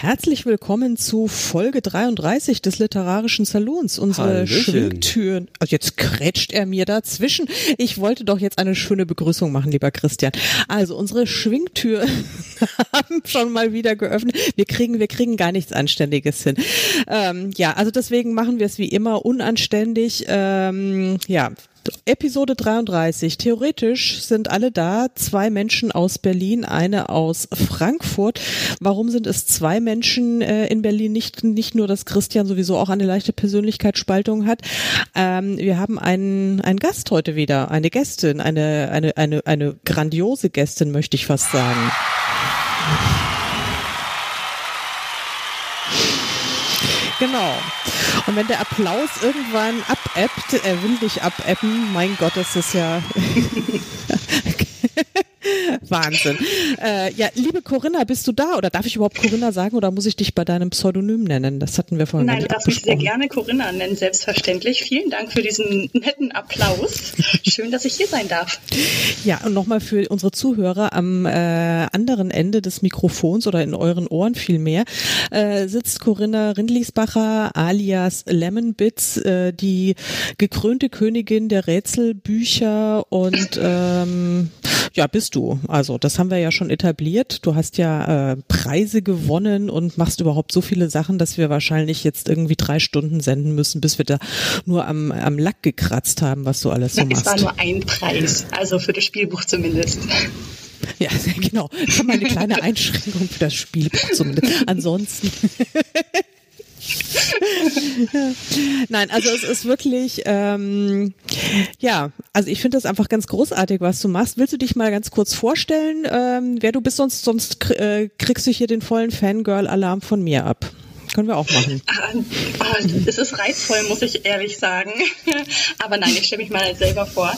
Herzlich willkommen zu Folge 33 des Literarischen Salons. Unsere. Schwingtüren. Also jetzt krätscht er mir dazwischen. Ich wollte doch jetzt eine schöne Begrüßung machen, lieber Christian. Also unsere Schwingtür haben schon mal wieder geöffnet. Wir kriegen, wir kriegen gar nichts Anständiges hin. Ähm, ja, also deswegen machen wir es wie immer unanständig. Ähm, ja, Episode 33. Theoretisch sind alle da. Zwei Menschen aus Berlin, eine aus Frankfurt. Warum sind es zwei Menschen äh, in Berlin? Nicht, nicht nur, dass Christian sowieso auch eine leichte Persönlichkeitsspaltung hat. Ähm, wir haben einen, einen Gast heute wieder, eine Gästin, eine, eine, eine, eine grandiose Gästin, möchte ich fast sagen. Genau. Und wenn der Applaus irgendwann abebbt, er will nicht abebben, mein Gott, das ist ja Wahnsinn. Äh, ja, liebe Corinna, bist du da oder darf ich überhaupt Corinna sagen oder muss ich dich bei deinem Pseudonym nennen? Das hatten wir vorhin Nein, du darfst mich sehr gerne Corinna nennen, selbstverständlich. Vielen Dank für diesen netten Applaus. Schön, dass ich hier sein darf. Ja, und nochmal für unsere Zuhörer am äh, anderen Ende des Mikrofons oder in euren Ohren vielmehr äh, sitzt Corinna Rindlisbacher alias Lemonbits, äh, die gekrönte Königin der Rätselbücher und ähm, ja, bist du. Also das haben wir ja schon etabliert. Du hast ja äh, Preise gewonnen und machst überhaupt so viele Sachen, dass wir wahrscheinlich jetzt irgendwie drei Stunden senden müssen, bis wir da nur am, am Lack gekratzt haben, was du alles so es machst. war nur ein Preis, also für das Spielbuch zumindest. Ja, genau. Habe mal eine kleine Einschränkung für das Spielbuch zumindest. Ansonsten. Nein, also es ist wirklich, ähm, ja, also ich finde das einfach ganz großartig, was du machst. Willst du dich mal ganz kurz vorstellen, ähm, wer du bist? Sonst, sonst äh, kriegst du hier den vollen Fangirl-Alarm von mir ab. Können wir auch machen. Ah, ah, Es ist reizvoll, muss ich ehrlich sagen. Aber nein, ich stelle mich mal selber vor.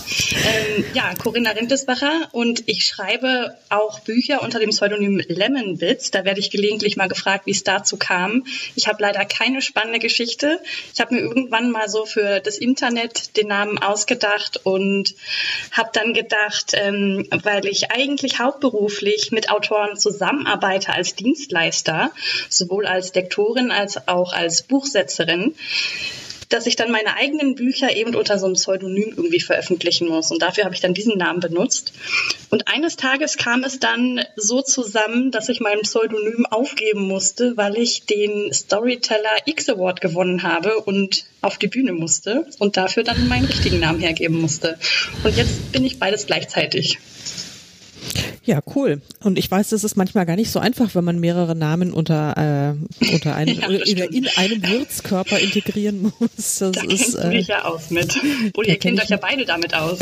Ähm, ja, Corinna Rintesbacher und ich schreibe auch Bücher unter dem Pseudonym Lemonbits. Da werde ich gelegentlich mal gefragt, wie es dazu kam. Ich habe leider keine spannende Geschichte. Ich habe mir irgendwann mal so für das Internet den Namen ausgedacht und habe dann gedacht, ähm, weil ich eigentlich hauptberuflich mit Autoren zusammenarbeite als Dienstleister, sowohl als Lektorin als auch als Buchsetzerin, dass ich dann meine eigenen Bücher eben unter so einem Pseudonym irgendwie veröffentlichen muss. Und dafür habe ich dann diesen Namen benutzt. Und eines Tages kam es dann so zusammen, dass ich mein Pseudonym aufgeben musste, weil ich den Storyteller X Award gewonnen habe und auf die Bühne musste und dafür dann meinen richtigen Namen hergeben musste. Und jetzt bin ich beides gleichzeitig. Ja, cool. Und ich weiß, das ist manchmal gar nicht so einfach, wenn man mehrere Namen unter, äh, unter einem, Ja, in, einem Wirtskörper integrieren muss. Das Da ist, äh, dich ja aus mit. Da ihr kenn kennt euch ja beide damit aus.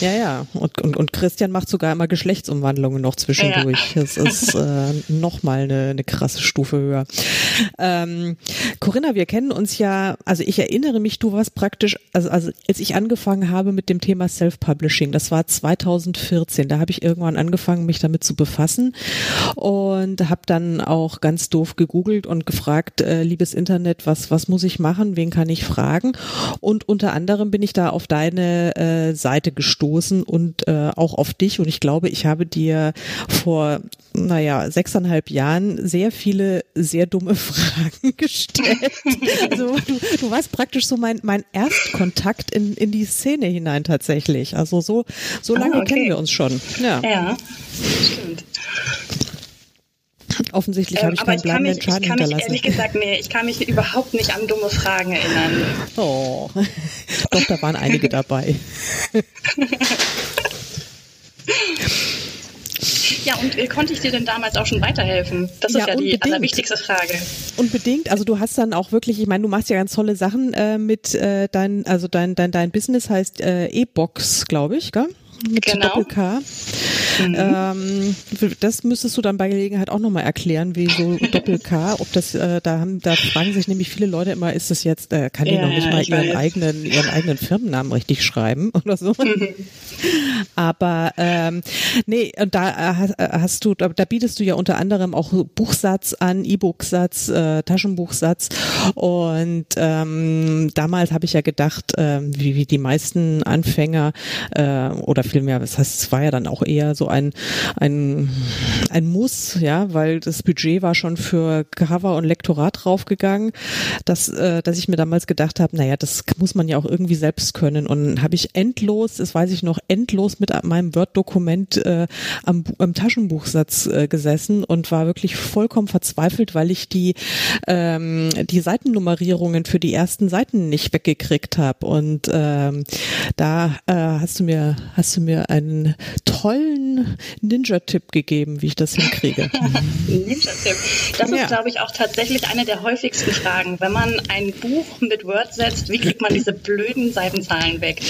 Ja, ja. Und, und, und Christian macht sogar immer Geschlechtsumwandlungen noch zwischendurch. Das ist äh, nochmal eine, eine krasse Stufe höher. Ähm, Corinna, wir kennen uns ja, also ich erinnere mich, du warst praktisch, also, also als ich angefangen habe mit dem Thema Self-Publishing, das war 2014, da habe ich irgendwann angefangen, mich damit zu befassen und habe dann auch ganz doof gegoogelt und gefragt, äh, liebes Internet, was, was muss ich machen, wen kann ich fragen? Und unter anderem bin ich da auf deine äh, Seite gestoßen und äh, auch auf dich und ich glaube, ich habe dir vor, naja, sechseinhalb Jahren sehr viele sehr dumme Fragen gestellt. Also du, du warst praktisch so mein, mein Erstkontakt in, in die Szene hinein tatsächlich. Also so, so Ah, lange okay. kennen wir uns schon. Ja, Ja, stimmt. offensichtlich habe ich Ähm, aber keinen ich kann bleibenden mich, ich Schaden kann mich hinterlassen. ehrlich gesagt, nee, ich kann mich überhaupt nicht an dumme Fragen erinnern. Oh, doch, da waren einige dabei. Ja, und äh, konnte ich dir denn damals auch schon weiterhelfen? Das Ja, ist ja die unbedingt. allerwichtigste Frage. Unbedingt. Also du hast dann auch wirklich, ich meine, du machst ja ganz tolle Sachen äh, mit äh, dein, also dein, dein, dein Business heißt äh, E-Box, glaube ich, gell? Mit Genau. Doppel-K. Mhm. Ähm, das müsstest du dann bei Gelegenheit auch nochmal erklären, wie so Doppel-K, ob das, äh, da haben, da fragen sich nämlich viele Leute immer, ist das jetzt, äh, kann die ja, noch nicht mal ihren weiß. eigenen, ihren eigenen Firmennamen richtig schreiben oder so. Mhm. Aber ähm, nee, da hast, hast du, da, da bietest du ja unter anderem auch Buchsatz an, E-Book-Satz, äh, Taschenbuchsatz. Und ähm, damals habe ich ja gedacht, äh, wie, wie die meisten Anfänger äh, oder vielmehr, das heißt, es war ja dann auch eher so ein, ein, ein Muss, ja, weil das Budget war schon für Cover und Lektorat draufgegangen, dass, äh, dass ich mir damals gedacht habe, naja, das muss man ja auch irgendwie selbst können. Und habe ich endlos, das weiß ich noch, endlos mit meinem Word-Dokument äh, am, am Taschenbuchsatz äh, gesessen und war wirklich vollkommen verzweifelt, weil ich die, ähm, die Seitennummerierungen für die ersten Seiten nicht weggekriegt habe. Und ähm, da äh, hast du mir, hast du mir einen tollen Ninja-Tipp gegeben, wie ich das hinkriege. Ninja-Tipp. Das ja. ist, glaube ich, auch tatsächlich eine der häufigsten Fragen. Wenn man ein Buch mit Word setzt, wie kriegt man diese blöden Seitenzahlen weg?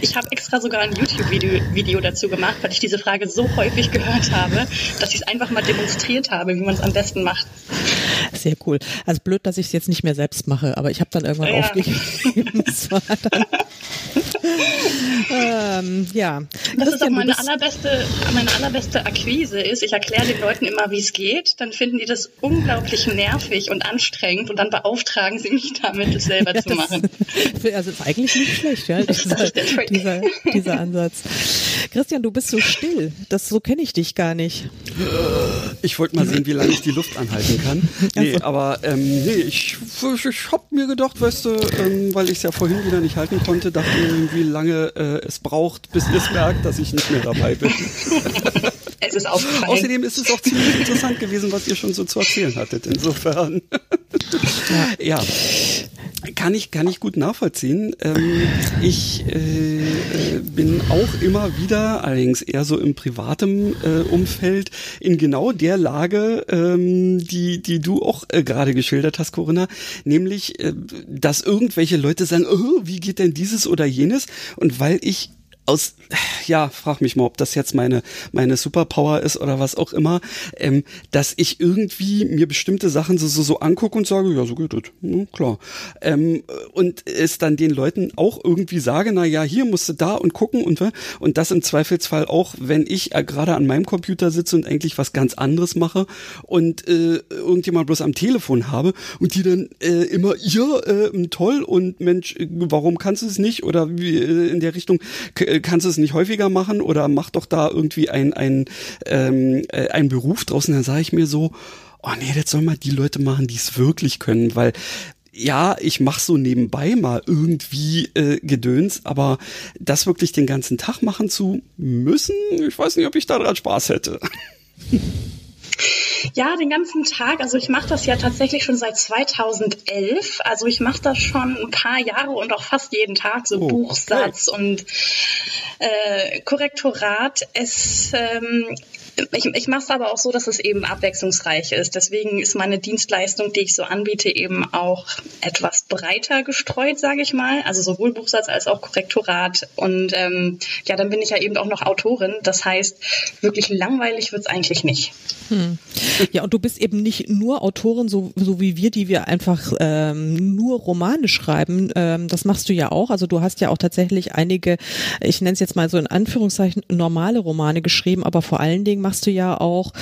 Ich habe extra sogar ein YouTube-Video Video dazu gemacht, weil ich diese Frage so häufig gehört habe, dass ich es einfach mal demonstriert habe, wie man es am besten macht. Sehr cool. Also blöd, dass ich es jetzt nicht mehr selbst mache, aber ich habe dann irgendwann ja. aufgegeben. das ähm, ja. Das ist auch meine allerbeste, meine allerbeste Akquise ist, ich erkläre den Leuten immer, wie es geht, dann finden die das unglaublich nervig und anstrengend und dann beauftragen sie mich damit, es selber ja, zu machen. also ist eigentlich nicht schlecht, ja, dieser, dieser, dieser Ansatz. Christian, du bist so still. Das so kenne ich dich gar nicht. Ich wollte mal sehen, wie lange ich die Luft anhalten kann. Nee, also. aber ähm, nee, ich, ich hab mir gedacht, weißt du, ähm, weil ich es ja vorhin wieder nicht halten konnte, dachte ich, wie lange äh, es braucht, bis ihr es merkt, dass ich nicht mehr dabei bin. es ist aufgefallen. Außerdem ist es auch ziemlich interessant gewesen, was ihr schon so zu erzählen hattet. Insofern. ja. Kann ich, kann ich gut nachvollziehen. Ähm, ich äh, äh, bin auch immer wieder, allerdings eher so im privaten äh, Umfeld, in genau der Lage, ähm, die, die du auch äh, gerade geschildert hast, Corinna, nämlich, äh, dass irgendwelche Leute sagen, oh, wie geht denn dieses oder jenes? Und weil ich aus, ja, frag mich mal, ob das jetzt meine, meine Superpower ist oder was auch immer, ähm, dass ich irgendwie mir bestimmte Sachen so, so, so angucke und sage, ja, so geht es, ja, klar. Ähm, und es dann den Leuten auch irgendwie sage, na ja, hier musst du da und gucken und, und das im Zweifelsfall auch, wenn ich äh, gerade an meinem Computer sitze und eigentlich was ganz anderes mache und äh, irgendjemand bloß am Telefon habe und die dann äh, immer, ja, äh, toll und Mensch, warum kannst du es nicht oder wie, äh, in der Richtung, äh, kannst du es nicht häufiger machen oder mach doch da irgendwie ein, ein, ähm, äh, ein Beruf draußen, dann sage ich mir so, oh nee, das soll mal die Leute machen, die es wirklich können, weil ja, ich mach so nebenbei mal irgendwie äh, Gedöns, aber das wirklich den ganzen Tag machen zu müssen, ich weiß nicht, ob ich daran Spaß hätte. Ja, den ganzen Tag. Also ich mache das ja tatsächlich schon seit 2011. Also ich mache das schon ein paar Jahre und auch fast jeden Tag so oh, Buchsatz okay. und äh, Korrektorat. Es ähm, ich, ich mache es aber auch so, dass es eben abwechslungsreich ist. Deswegen ist meine Dienstleistung, die ich so anbiete, eben auch etwas breiter gestreut, sage ich mal. Also sowohl Buchsatz als auch Korrektorat. Und ähm, ja, dann bin ich ja eben auch noch Autorin. Das heißt, wirklich langweilig wird's eigentlich nicht. Hm. Ja, und du bist eben nicht nur Autorin, so, so wie wir, die wir einfach ähm, nur Romane schreiben. Ähm, das machst du ja auch. Also du hast ja auch tatsächlich einige, ich nenne es jetzt mal so in Anführungszeichen, normale Romane geschrieben, aber vor allen Dingen machst du ja auch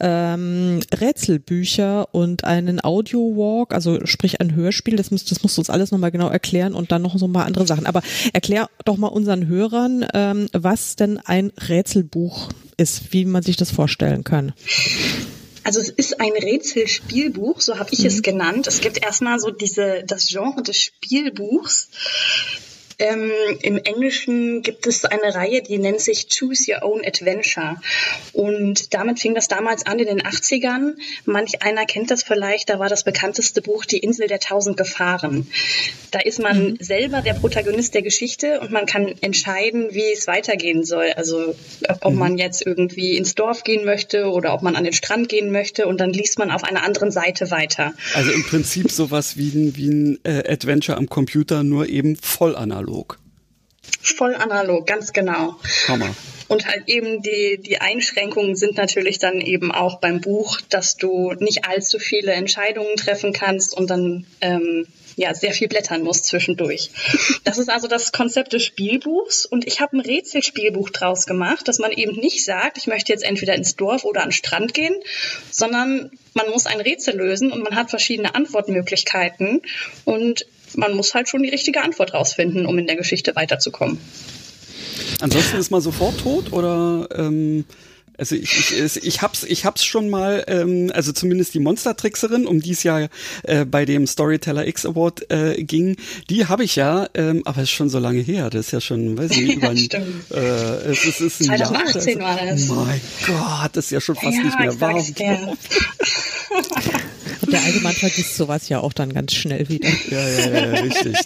ähm, Rätselbücher und einen Audio-Walk, also sprich ein Hörspiel. Das, musst, das musst du uns alles nochmal genau erklären und dann noch so ein paar andere Sachen. Aber erklär doch mal unseren Hörern, ähm, was denn ein Rätselbuch ist, wie man sich das vorstellen kann. Also es ist ein Rätselspielbuch, so habe ich mhm. es genannt. Es gibt erstmal so diese das Genre des Spielbuchs. Ähm, Im Englischen gibt es eine Reihe, die nennt sich Choose Your Own Adventure. Und damit fing das damals an in den 80ern. Manch einer kennt das vielleicht, da war das bekannteste Buch Die Insel der tausend Gefahren. Da ist man mhm. selber der Protagonist der Geschichte und man kann entscheiden, wie es weitergehen soll. Also ob mhm. man jetzt irgendwie ins Dorf gehen möchte oder ob man an den Strand gehen möchte und dann liest man auf einer anderen Seite weiter. Also im Prinzip sowas wie ein, wie ein äh, Adventure am Computer, nur eben voll analog analog. Voll analog, ganz genau. Hammer. Und halt eben die, die Einschränkungen sind natürlich dann eben auch beim Buch, dass du nicht allzu viele Entscheidungen treffen kannst und dann ähm, ja sehr viel blättern musst zwischendurch. Das ist also das Konzept des Spielbuchs und ich habe ein Rätselspielbuch draus gemacht, dass man eben nicht sagt, ich möchte jetzt entweder ins Dorf oder an den Strand gehen, sondern man muss ein Rätsel lösen und man hat verschiedene Antwortmöglichkeiten und man muss halt schon die richtige Antwort rausfinden, um in der Geschichte weiterzukommen. Ansonsten ist man sofort tot oder ähm, also ich, ich, ich hab's, ich hab's schon mal, ähm, also zumindest die Monster-Trickserin, um die es ja äh, bei dem Storyteller X Award äh, ging, die habe ich ja, ähm, aber es ist schon so lange her, das ist ja schon, weiß ich nicht, über ein, äh, es, ist, es ist ein 2018 Jahr, war das. Mein Gott, das ist ja schon fast ja, nicht mehr wahr. Und der alte Mann vergisst sowas ja auch dann ganz schnell wieder. Ja, ja, ja, richtig.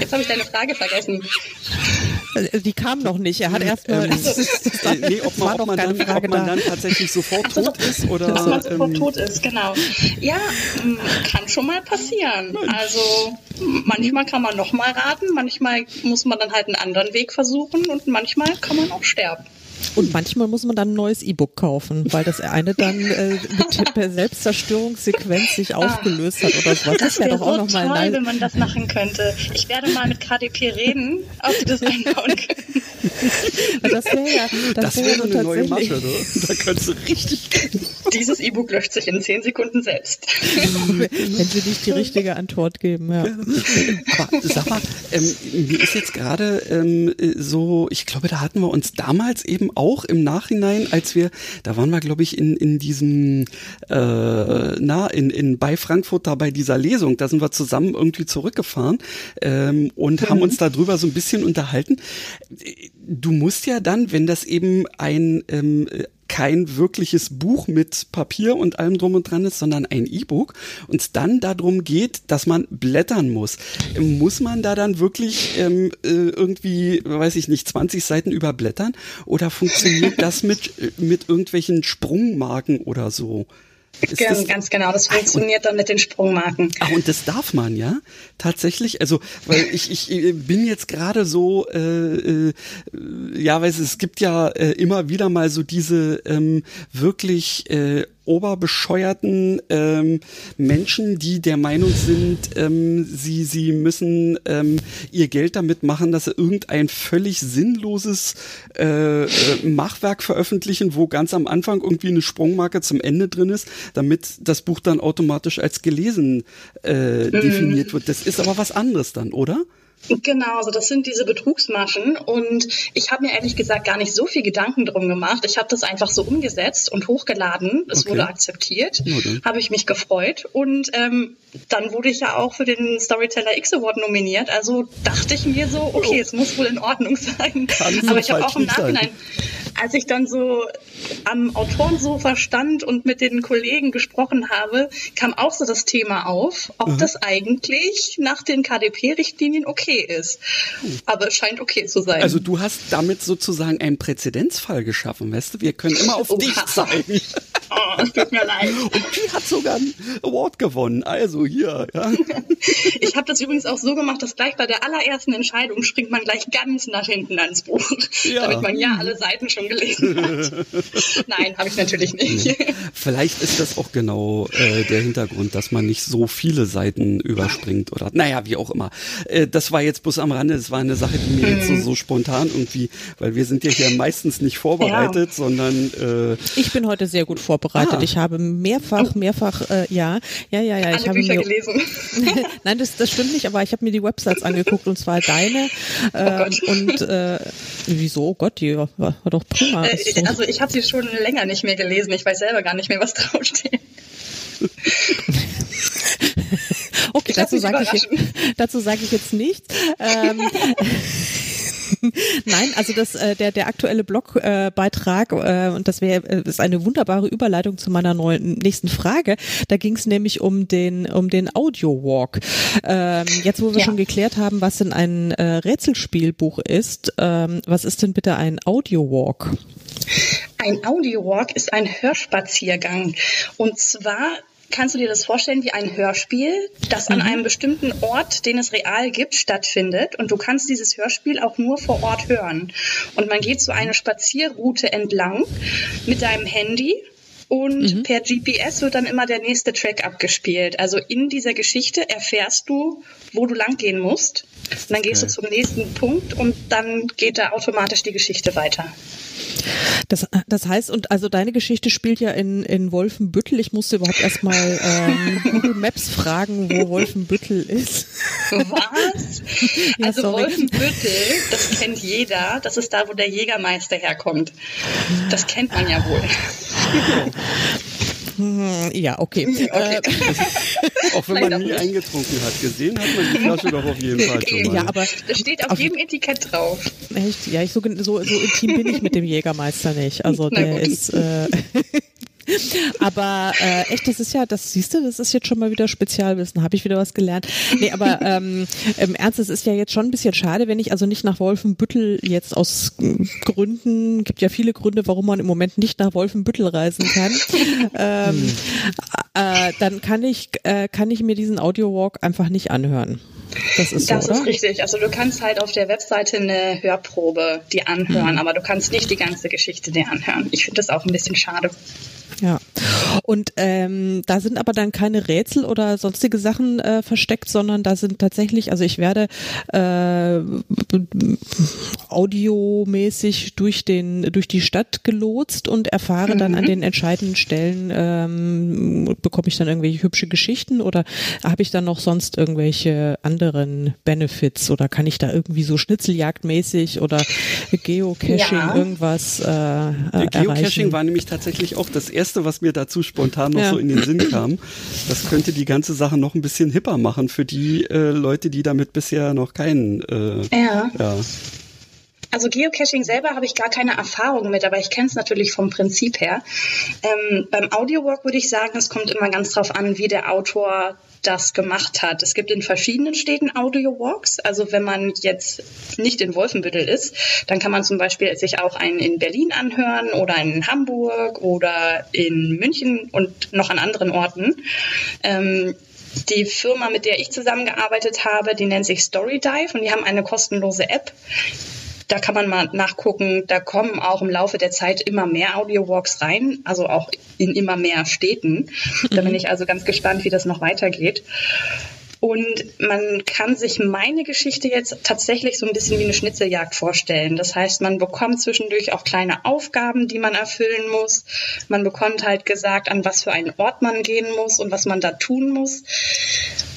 Jetzt habe ich deine Frage vergessen. Äh, die kam noch nicht. Er hat erst mal. Ähm, äh, nee, ob man, ob man, dann, ob man dann, tatsächlich sofort so, tot ist oder. Dass man sofort ähm, tot ist, genau. Ja, kann schon mal passieren. Also manchmal kann man noch mal raten, manchmal muss man dann halt einen anderen Weg versuchen und manchmal kann man auch sterben. Und manchmal muss man dann ein neues E-Book kaufen, weil das eine dann äh, mit der Selbstzerstörungssequenz sich ah. aufgelöst hat oder sowas. Das, das wäre doch auch so noch mal toll, wenn man das machen könnte. Ich werde mal mit KDP reden, ob sie das einbauen können. Das wäre ja, das, das wäre eine neue Masche, ne? Da könntest du richtig. Dieses E-Book löscht sich in zehn Sekunden selbst. wenn sie nicht die richtige Antwort geben, ja. Aber sag mal, ähm, mir ist jetzt gerade ähm, so, ich glaube, da hatten wir uns damals eben auch im Nachhinein, als wir, da waren wir, glaube ich, in, in diesem, äh, na, in, in bei Frankfurt da bei dieser Lesung, da sind wir zusammen irgendwie zurückgefahren ähm, und mhm. haben uns darüber so ein bisschen unterhalten. Du musst ja dann, wenn das eben ein ähm, kein wirkliches Buch mit Papier und allem drum und dran ist, sondern ein E-Book und dann darum geht, dass man blättern muss. Muss man da dann wirklich ähm, äh, irgendwie, weiß ich nicht, 20 Seiten überblättern oder funktioniert das mit, mit irgendwelchen Sprungmarken oder so? Ist ganz, ganz genau, das funktioniert dann mit den Sprungmarken. Ach, und das darf man, ja? Tatsächlich? Also, weil ich, ich bin jetzt gerade so, äh, äh, ja, weiß es gibt ja äh, immer wieder mal so diese ähm, wirklich äh, oberbescheuerten ähm, Menschen, die der Meinung sind, ähm, sie, sie müssen ähm, ihr Geld damit machen, dass sie irgendein völlig sinnloses äh, äh, Machwerk veröffentlichen, wo ganz am Anfang irgendwie eine Sprungmarke zum Ende drin ist, damit das Buch dann automatisch als gelesen äh, mhm. definiert wird. Das ist aber was anderes dann, oder? Genau, also das sind diese Betrugsmaschen und ich habe mir ehrlich gesagt gar nicht so viel Gedanken drum gemacht. Ich habe das einfach so umgesetzt und hochgeladen. Es okay. wurde akzeptiert, habe ich mich gefreut und ähm, dann wurde ich ja auch für den Storyteller X Award nominiert. Also dachte ich mir so, okay, oh. es muss wohl in Ordnung sein. Kann Aber ich habe auch im Nachhinein, als ich dann so am Autorensofa stand und mit den Kollegen gesprochen habe, kam auch so das Thema auf, ob mhm. das eigentlich nach den KDP-Richtlinien okay ist. Aber es scheint okay zu sein. Also du hast damit sozusagen einen Präzedenzfall geschaffen, weißt du? Wir können immer auf dich zeigen. Oh, es tut mir leid. Und die hat sogar einen Award gewonnen. Also hier, ja. Ich habe das übrigens auch so gemacht, dass gleich bei der allerersten Entscheidung springt man gleich ganz nach hinten ans Buch, ja. damit man ja alle Seiten schon gelesen hat. Nein, habe ich natürlich nicht. Vielleicht ist das auch genau äh, der Hintergrund, dass man nicht so viele Seiten überspringt oder naja, wie auch immer. Äh, das war jetzt bloß am Rande, das war eine Sache, die mir jetzt so, so spontan irgendwie, weil wir sind ja hier meistens nicht vorbereitet, ja. sondern äh, Ich bin heute sehr gut vorbereitet. Ah. Ich habe mehrfach, mehrfach, äh, ja, ja, ja, ja. Alle ich habe Bücher mir, gelesen. Nein, das, das stimmt nicht, aber ich habe mir die Websites angeguckt und zwar deine äh, oh und äh, wieso? Oh Gott, die war, war doch prima. Äh, also ich habe sie schon länger nicht mehr gelesen. Ich weiß selber gar nicht mehr, was draufsteht. okay, dazu sage ich, dazu sage ich jetzt nichts. Ähm, Nein, also das äh, der der aktuelle Blogbeitrag äh, und das wäre äh, ist eine wunderbare Überleitung zu meiner neuen nächsten Frage. Da ging es nämlich um den um den Audio Walk. Ähm, jetzt wo wir ja. schon geklärt haben, was denn ein äh, Rätselspielbuch ist, ähm, was ist denn bitte ein Audio Walk? Ein Audio Walk ist ein Hörspaziergang und zwar kannst du dir das vorstellen wie ein Hörspiel, das an mhm. einem bestimmten Ort, den es real gibt, stattfindet. Und du kannst dieses Hörspiel auch nur vor Ort hören. Und man geht so eine Spazierroute entlang mit deinem Handy und mhm. per GPS wird dann immer der nächste Track abgespielt. Also in dieser Geschichte erfährst du, wo du langgehen musst. Und dann gehst okay. du zum nächsten Punkt und dann geht da automatisch die Geschichte weiter. Das, das heißt, und also deine Geschichte spielt ja in, in Wolfenbüttel. Ich musste überhaupt erstmal ähm, Google Maps fragen, wo Wolfenbüttel ist. Was? ja, also sorry. Wolfenbüttel, das kennt jeder. Das ist da, wo der Jägermeister herkommt. Das kennt man ja wohl. Hm, ja, okay. okay. Äh, auch wenn man nie eingetrunken hat. Gesehen hat man die Flasche doch auf jeden Fall schon mal. Ja, aber das steht auf, auf jedem Etikett drauf. Echt? Ja, ich so, so, so intim bin ich mit dem Jägermeister nicht. Also der ist. Äh, aber äh, echt, das ist ja, das siehst du, das ist jetzt schon mal wieder Spezialwissen, habe ich wieder was gelernt. Nee, aber ähm, im Ernst, es ist ja jetzt schon ein bisschen schade, wenn ich also nicht nach Wolfenbüttel jetzt aus Gründen, gibt ja viele Gründe, warum man im Moment nicht nach Wolfenbüttel reisen kann, ähm, äh, dann kann ich, äh, kann ich mir diesen Audio-Walk einfach nicht anhören. Das ist so, Das ist richtig. Also du kannst halt auf der Webseite eine Hörprobe die anhören, mhm. aber du kannst nicht die ganze Geschichte dir anhören. Ich finde das auch ein bisschen schade. Ja. Und ähm, da sind aber dann keine Rätsel oder sonstige Sachen äh, versteckt, sondern da sind tatsächlich, also ich werde äh, audiomäßig durch den durch die Stadt gelotst und erfahre mhm. dann an mhm. den entscheidenden Stellen ähm, bekomme ich dann irgendwelche hübsche Geschichten oder habe ich dann noch sonst irgendwelche anderen Benefits oder kann ich da irgendwie so Schnitzeljagdmäßig oder Geocaching ja. irgendwas äh, äh, Geocaching erreichen? war nämlich tatsächlich auch das erste, was mir dazu spontan noch ja. so in den Sinn kam. Das könnte die ganze Sache noch ein bisschen hipper machen für die äh, Leute, die damit bisher noch keinen. Äh, ja. ja. Also Geocaching selber habe ich gar keine Erfahrung mit, aber ich kenne es natürlich vom Prinzip her. Ähm, beim Audiowalk würde ich sagen, es kommt immer ganz drauf an, wie der Autor das gemacht hat. Es gibt in verschiedenen Städten Audio-Walks. Also wenn man jetzt nicht in Wolfenbüttel ist, dann kann man zum Beispiel sich auch einen in Berlin anhören oder in Hamburg oder in München und noch an anderen Orten. Ähm, die Firma, mit der ich zusammengearbeitet habe, die nennt sich Storydive und die haben eine kostenlose App. Da kann man mal nachgucken. Da kommen auch im Laufe der Zeit immer mehr Audio-Walks rein, also auch in immer mehr Städten. Da bin mhm. ich also ganz gespannt, wie das noch weitergeht. Und man kann sich meine Geschichte jetzt tatsächlich so ein bisschen wie eine Schnitzeljagd vorstellen. Das heißt, man bekommt zwischendurch auch kleine Aufgaben, die man erfüllen muss. Man bekommt halt gesagt, an was für einen Ort man gehen muss und was man da tun muss.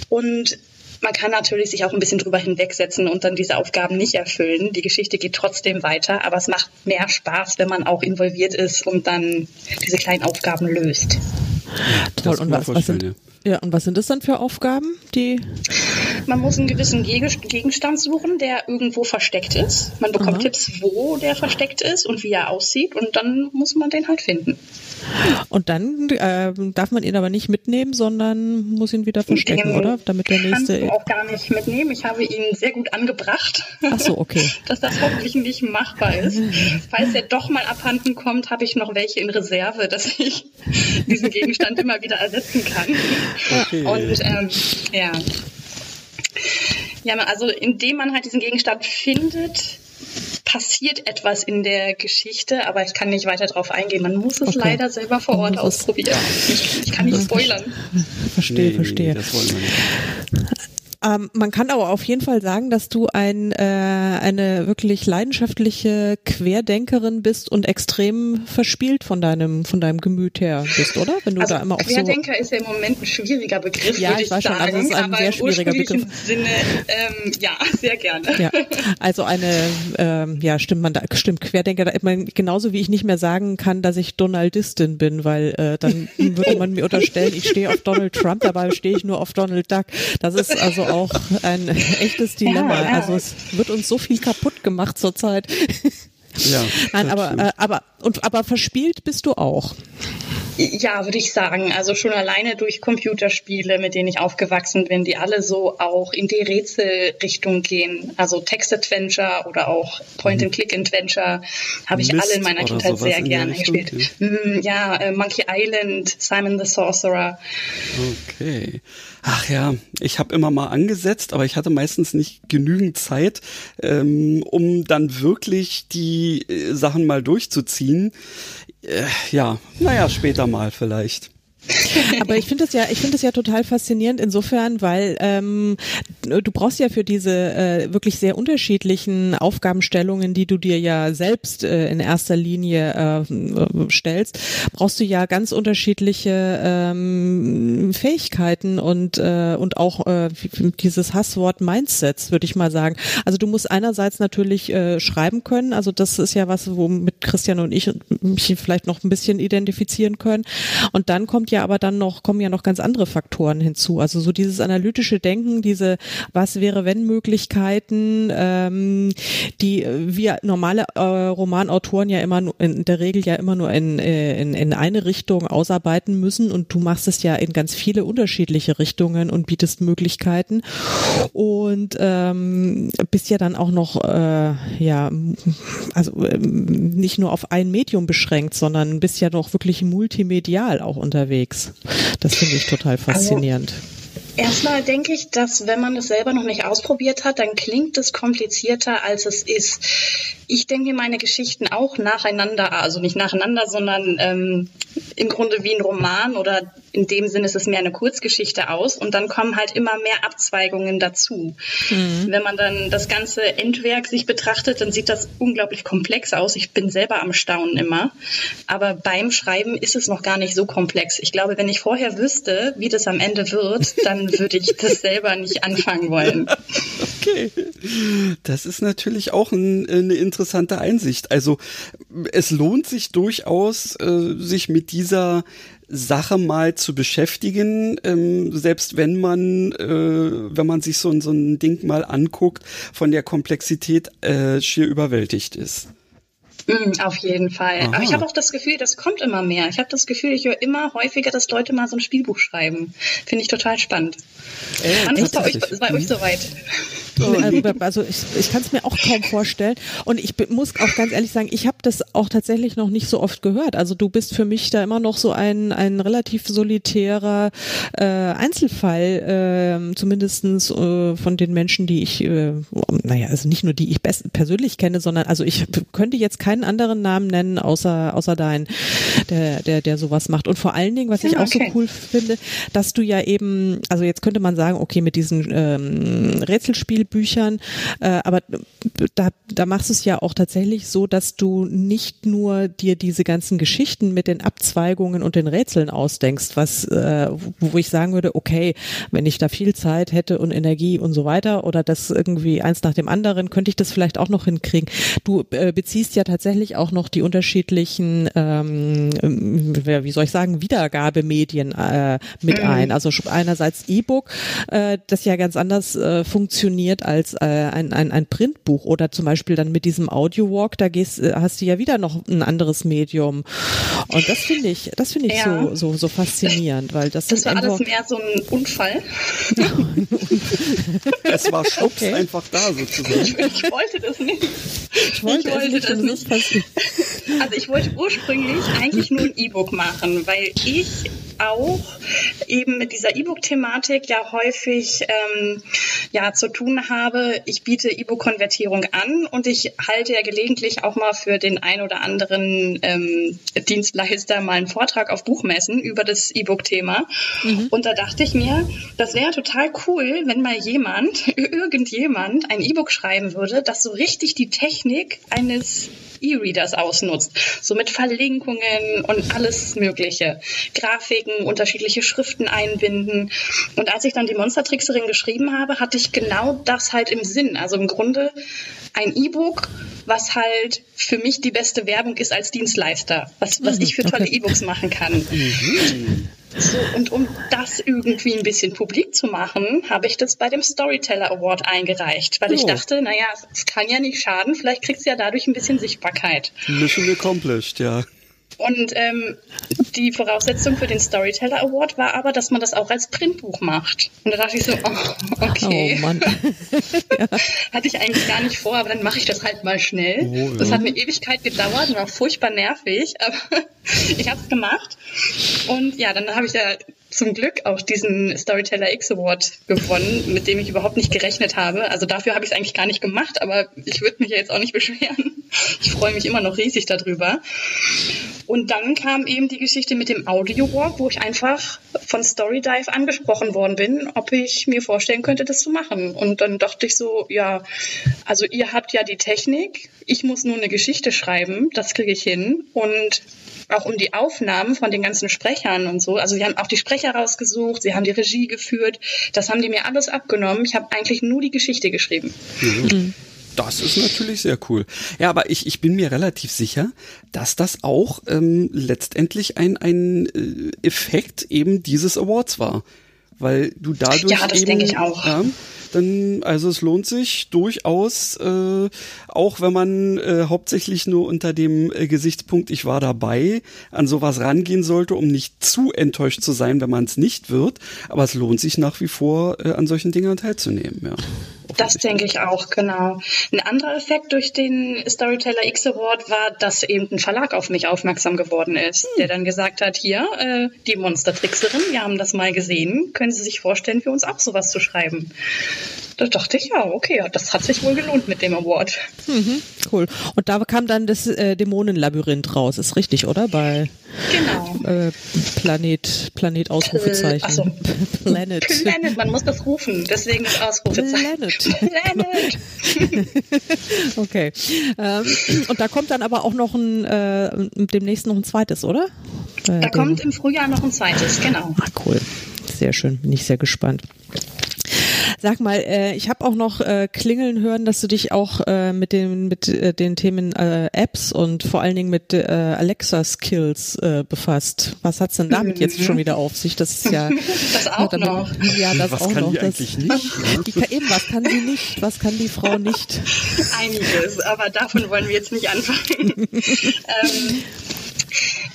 Und man kann natürlich sich auch ein bisschen drüber hinwegsetzen und dann diese Aufgaben nicht erfüllen. Die Geschichte geht trotzdem weiter, aber es macht mehr Spaß, wenn man auch involviert ist und dann diese kleinen Aufgaben löst. Toll. Und was, was, sind, ja, und was sind das dann für Aufgaben, die? Man muss einen gewissen Gegenstand suchen, der irgendwo versteckt ist. Man bekommt Aha. Tipps, wo der versteckt ist und wie er aussieht und dann muss man den halt finden. Und dann äh, darf man ihn aber nicht mitnehmen, sondern muss ihn wieder verstecken, den oder? Damit der nächste. Kann auch gar nicht mitnehmen. Ich habe ihn sehr gut angebracht. Ach so, okay. dass das hoffentlich nicht machbar ist. Falls er doch mal abhanden kommt, habe ich noch welche in Reserve, dass ich diesen Gegenstand immer wieder ersetzen kann. Okay. Und ähm, ja. Ja, also indem man halt diesen Gegenstand findet, passiert etwas in der Geschichte, aber ich kann nicht weiter darauf eingehen. Man muss es okay. leider selber vor Ort ausprobieren. Ich, ich, kann nicht spoilern. Verstehe, nee, verstehe. Nee, Ähm, man kann aber auf jeden Fall sagen, dass du ein, äh, eine wirklich leidenschaftliche Querdenkerin bist und extrem verspielt von deinem, von deinem Gemüt her bist, oder? Wenn du also da immer auf Querdenker so ist ja im Moment ein schwieriger Begriff, ja, ich, ich weiß sagen, schon, also es ist ein sehr schwieriger Begriff. Sinne, ähm, ja, sehr gerne. Ja, also eine, ähm, ja, stimmt man da, stimmt Querdenker, da, man, genauso wie ich nicht mehr sagen kann, dass ich Donaldistin bin, weil äh, dann würde man mir unterstellen, ich stehe auf Donald Trump, dabei stehe ich nur auf Donald Duck. Das ist also auch ein echtes Dilemma. Ja, ja. Also es wird uns so viel kaputt gemacht zurzeit. Ja. Nein, aber, äh, aber, und, aber verspielt bist du auch. Ja, würde ich sagen. Also schon alleine durch Computerspiele, mit denen ich aufgewachsen bin, die alle so auch in die Rätselrichtung gehen. Also Text-Adventure oder auch Point-and-Click-Adventure habe ich alle in meiner Kindheit sehr gerne gespielt. Mm, ja, äh, Monkey Island, Simon the Sorcerer. Okay. Ach ja, ich habe immer mal angesetzt, aber ich hatte meistens nicht genügend Zeit, ähm, um dann wirklich die äh, Sachen mal durchzuziehen. Äh, ja, naja, später mal vielleicht. Aber ich finde es ja, ich finde es ja total faszinierend insofern, weil ähm, du brauchst ja für diese äh, wirklich sehr unterschiedlichen Aufgabenstellungen, die du dir ja selbst äh, in erster Linie äh, stellst, brauchst du ja ganz unterschiedliche ähm, Fähigkeiten und äh, und auch äh, dieses Hasswort Mindsets, würde ich mal sagen. Also du musst einerseits natürlich äh, schreiben können, also das ist ja was, womit Christian und ich mich vielleicht noch ein bisschen identifizieren können. Und dann kommt ja aber dann noch, kommen ja noch ganz andere Faktoren hinzu. Also so dieses analytische Denken, diese was wäre wenn Möglichkeiten, ähm, die wir normale äh, Romanautoren ja immer in der Regel ja immer nur in, äh, in, in eine Richtung ausarbeiten müssen und du machst es ja in ganz viele unterschiedliche Richtungen und bietest Möglichkeiten und ähm, bist ja dann auch noch äh, ja also ähm, nicht nur auf ein Medium beschränkt, sondern bist ja noch wirklich multimedial auch unterwegs unterwegs. Das finde ich total also, faszinierend. Also Erstmal denke ich, dass wenn man es selber noch nicht ausprobiert hat, dann klingt es komplizierter, als es ist. Ich denke meine Geschichten auch nacheinander, also nicht nacheinander, sondern ähm, im Grunde wie ein Roman oder in dem Sinne ist es mehr eine Kurzgeschichte aus und dann kommen halt immer mehr Abzweigungen dazu. Mhm. Wenn man dann das ganze Endwerk sich betrachtet, dann sieht das unglaublich komplex aus. Ich bin selber am Staunen immer. Aber beim Schreiben ist es noch gar nicht so komplex. Ich glaube, wenn ich vorher wüsste, wie das am Ende wird, dann würde ich das selber nicht anfangen wollen. Okay. Das ist natürlich auch ein, eine interessante Einsicht. Also es lohnt sich durchaus, äh, sich mit dieser Sache mal zu beschäftigen, ähm, selbst wenn man, äh, wenn man sich so, so ein Ding mal anguckt, von der Komplexität äh, schier überwältigt ist. Mm, auf jeden Fall. Aha. Aber ich habe auch das Gefühl, das kommt immer mehr. Ich habe das Gefühl, ich höre immer häufiger, dass Leute mal so ein Spielbuch schreiben. Finde ich total spannend. Äh, Wann ist bei euch, bei euch soweit? Also, also ich, ich kann es mir auch kaum vorstellen. Und ich muss auch ganz ehrlich sagen, ich habe das auch tatsächlich noch nicht so oft gehört. Also du bist für mich da immer noch so ein, ein relativ solitärer äh, Einzelfall, äh, zumindestens äh, von den Menschen, die ich, äh, naja, also nicht nur die ich best persönlich kenne, sondern also ich könnte jetzt keinen anderen Namen nennen, außer, außer dein, der, der, der sowas macht. Und vor allen Dingen, was ich auch okay. so cool finde, dass du ja eben, also jetzt könnte man sagen, okay, mit diesen ähm, Rätselspiel Büchern. Äh, aber da, da machst du es ja auch tatsächlich so, dass du nicht nur dir diese ganzen Geschichten mit den Abzweigungen und den Rätseln ausdenkst, was, äh, wo ich sagen würde, okay, wenn ich da viel Zeit hätte und Energie und so weiter oder das irgendwie eins nach dem anderen, könnte ich das vielleicht auch noch hinkriegen. Du äh, beziehst ja tatsächlich auch noch die unterschiedlichen, ähm, wie soll ich sagen, Wiedergabemedien äh, mit mhm. ein. Also einerseits E-Book, äh, das ja ganz anders äh, funktioniert als äh, ein, ein, ein Printbuch oder zum Beispiel dann mit diesem Audio-Walk, da gehst, äh, hast du ja wieder noch ein anderes Medium. Und das finde ich, das finde ich ja. so, so, so faszinierend, weil das, das war alles mehr so ein Unfall. es war Schubs okay. einfach da sozusagen. Ich, ich, wollte das nicht. Ich wollte, ich wollte das nicht. Also ich wollte ursprünglich eigentlich nur ein E-Book machen, weil ich auch eben mit dieser E-Book-Thematik ja häufig ähm, ja zu tun habe. Ich biete E-Book-Konvertierung an und ich halte ja gelegentlich auch mal für den ein oder anderen ähm, Dienstleister mal einen Vortrag auf Buchmessen über das E-Book-Thema. Mhm. Und da dachte ich mir, das wäre total cool, wenn mal jemand, irgendjemand ein E-Book schreiben würde, das so richtig die Technik eines E-Readers ausnutzt. So mit Verlinkungen und alles Mögliche. Grafiken, unterschiedliche Schriften einbinden. Und als ich dann die Monstertrickserin geschrieben habe, hatte ich genau das halt im Sinn. Also im Grunde ein E-Book, was halt für mich die beste Werbung ist als Dienstleister, was, was mhm, ich für tolle okay. E-Books machen kann. Mhm. So, und um das irgendwie ein bisschen publik zu machen, habe ich das bei dem Storyteller Award eingereicht, weil oh. ich dachte, naja, es kann ja nicht schaden, vielleicht kriegst du ja dadurch ein bisschen Sichtbarkeit. Mission accomplished, ja. Und ähm, die Voraussetzung für den Storyteller Award war aber, dass man das auch als Printbuch macht. Und da dachte ich so, oh, okay. Oh Mann. ja. Hatte ich eigentlich gar nicht vor, aber dann mache ich das halt mal schnell. Oh, ja. Das hat eine Ewigkeit gedauert und war furchtbar nervig, aber ich habe es gemacht. Und ja, dann habe ich ja zum Glück auch diesen Storyteller X Award gewonnen, mit dem ich überhaupt nicht gerechnet habe. Also dafür habe ich es eigentlich gar nicht gemacht, aber ich würde mich ja jetzt auch nicht beschweren. Ich freue mich immer noch riesig darüber. Und dann kam eben die Geschichte mit dem Audio Walk, wo ich einfach von Storydive angesprochen worden bin, ob ich mir vorstellen könnte, das zu machen. Und dann dachte ich so, ja, also ihr habt ja die Technik, ich muss nur eine Geschichte schreiben, das kriege ich hin. Und auch um die Aufnahmen von den ganzen Sprechern und so. Also sie haben auch die Sprecher rausgesucht, sie haben die Regie geführt. Das haben die mir alles abgenommen. Ich habe eigentlich nur die Geschichte geschrieben. Mhm. Das ist natürlich sehr cool. Ja, aber ich, ich bin mir relativ sicher, dass das auch ähm, letztendlich ein, ein äh, Effekt eben dieses Awards war. Weil du dadurch. Ja, das eben, denke ich auch. Ja, dann, also es lohnt sich durchaus, äh, auch wenn man äh, hauptsächlich nur unter dem äh, Gesichtspunkt, ich war dabei, an sowas rangehen sollte, um nicht zu enttäuscht zu sein, wenn man es nicht wird. Aber es lohnt sich nach wie vor, äh, an solchen Dingen teilzunehmen, ja. Das denke ich auch, genau. Ein anderer Effekt durch den Storyteller X Award war, dass eben ein Verlag auf mich aufmerksam geworden ist, hm. der dann gesagt hat, hier, äh, die Monstertrickserin, wir haben das mal gesehen, können Sie sich vorstellen, für uns auch sowas zu schreiben? Da dachte ich, ja, okay, das hat sich wohl gelohnt mit dem Award. Mhm, cool. Und da kam dann das äh, Dämonenlabyrinth raus, ist richtig, oder? Bei genau. Äh, Planet, Planet Ausrufezeichen. Äh, so. Planet. Planet, man muss das rufen, deswegen das Ausrufezeichen. Planet. Planet. okay. Ähm, und da kommt dann aber auch noch ein, äh, demnächst noch ein zweites, oder? Äh, da kommt im Frühjahr noch ein zweites, genau. Ah, cool. Sehr schön, bin ich sehr gespannt. Sag mal, äh, ich habe auch noch äh, klingeln hören, dass du dich auch äh, mit den mit äh, den Themen äh, Apps und vor allen Dingen mit äh, Alexa Skills äh, befasst. Was hat's denn damit mhm. jetzt schon wieder auf sich? Das ist ja das auch damit, noch. Ja, das was auch kann noch. Die das, eigentlich nicht? Die kann, eben, was kann sie nicht? Was kann die Frau nicht? Einiges, aber davon wollen wir jetzt nicht anfangen. ähm,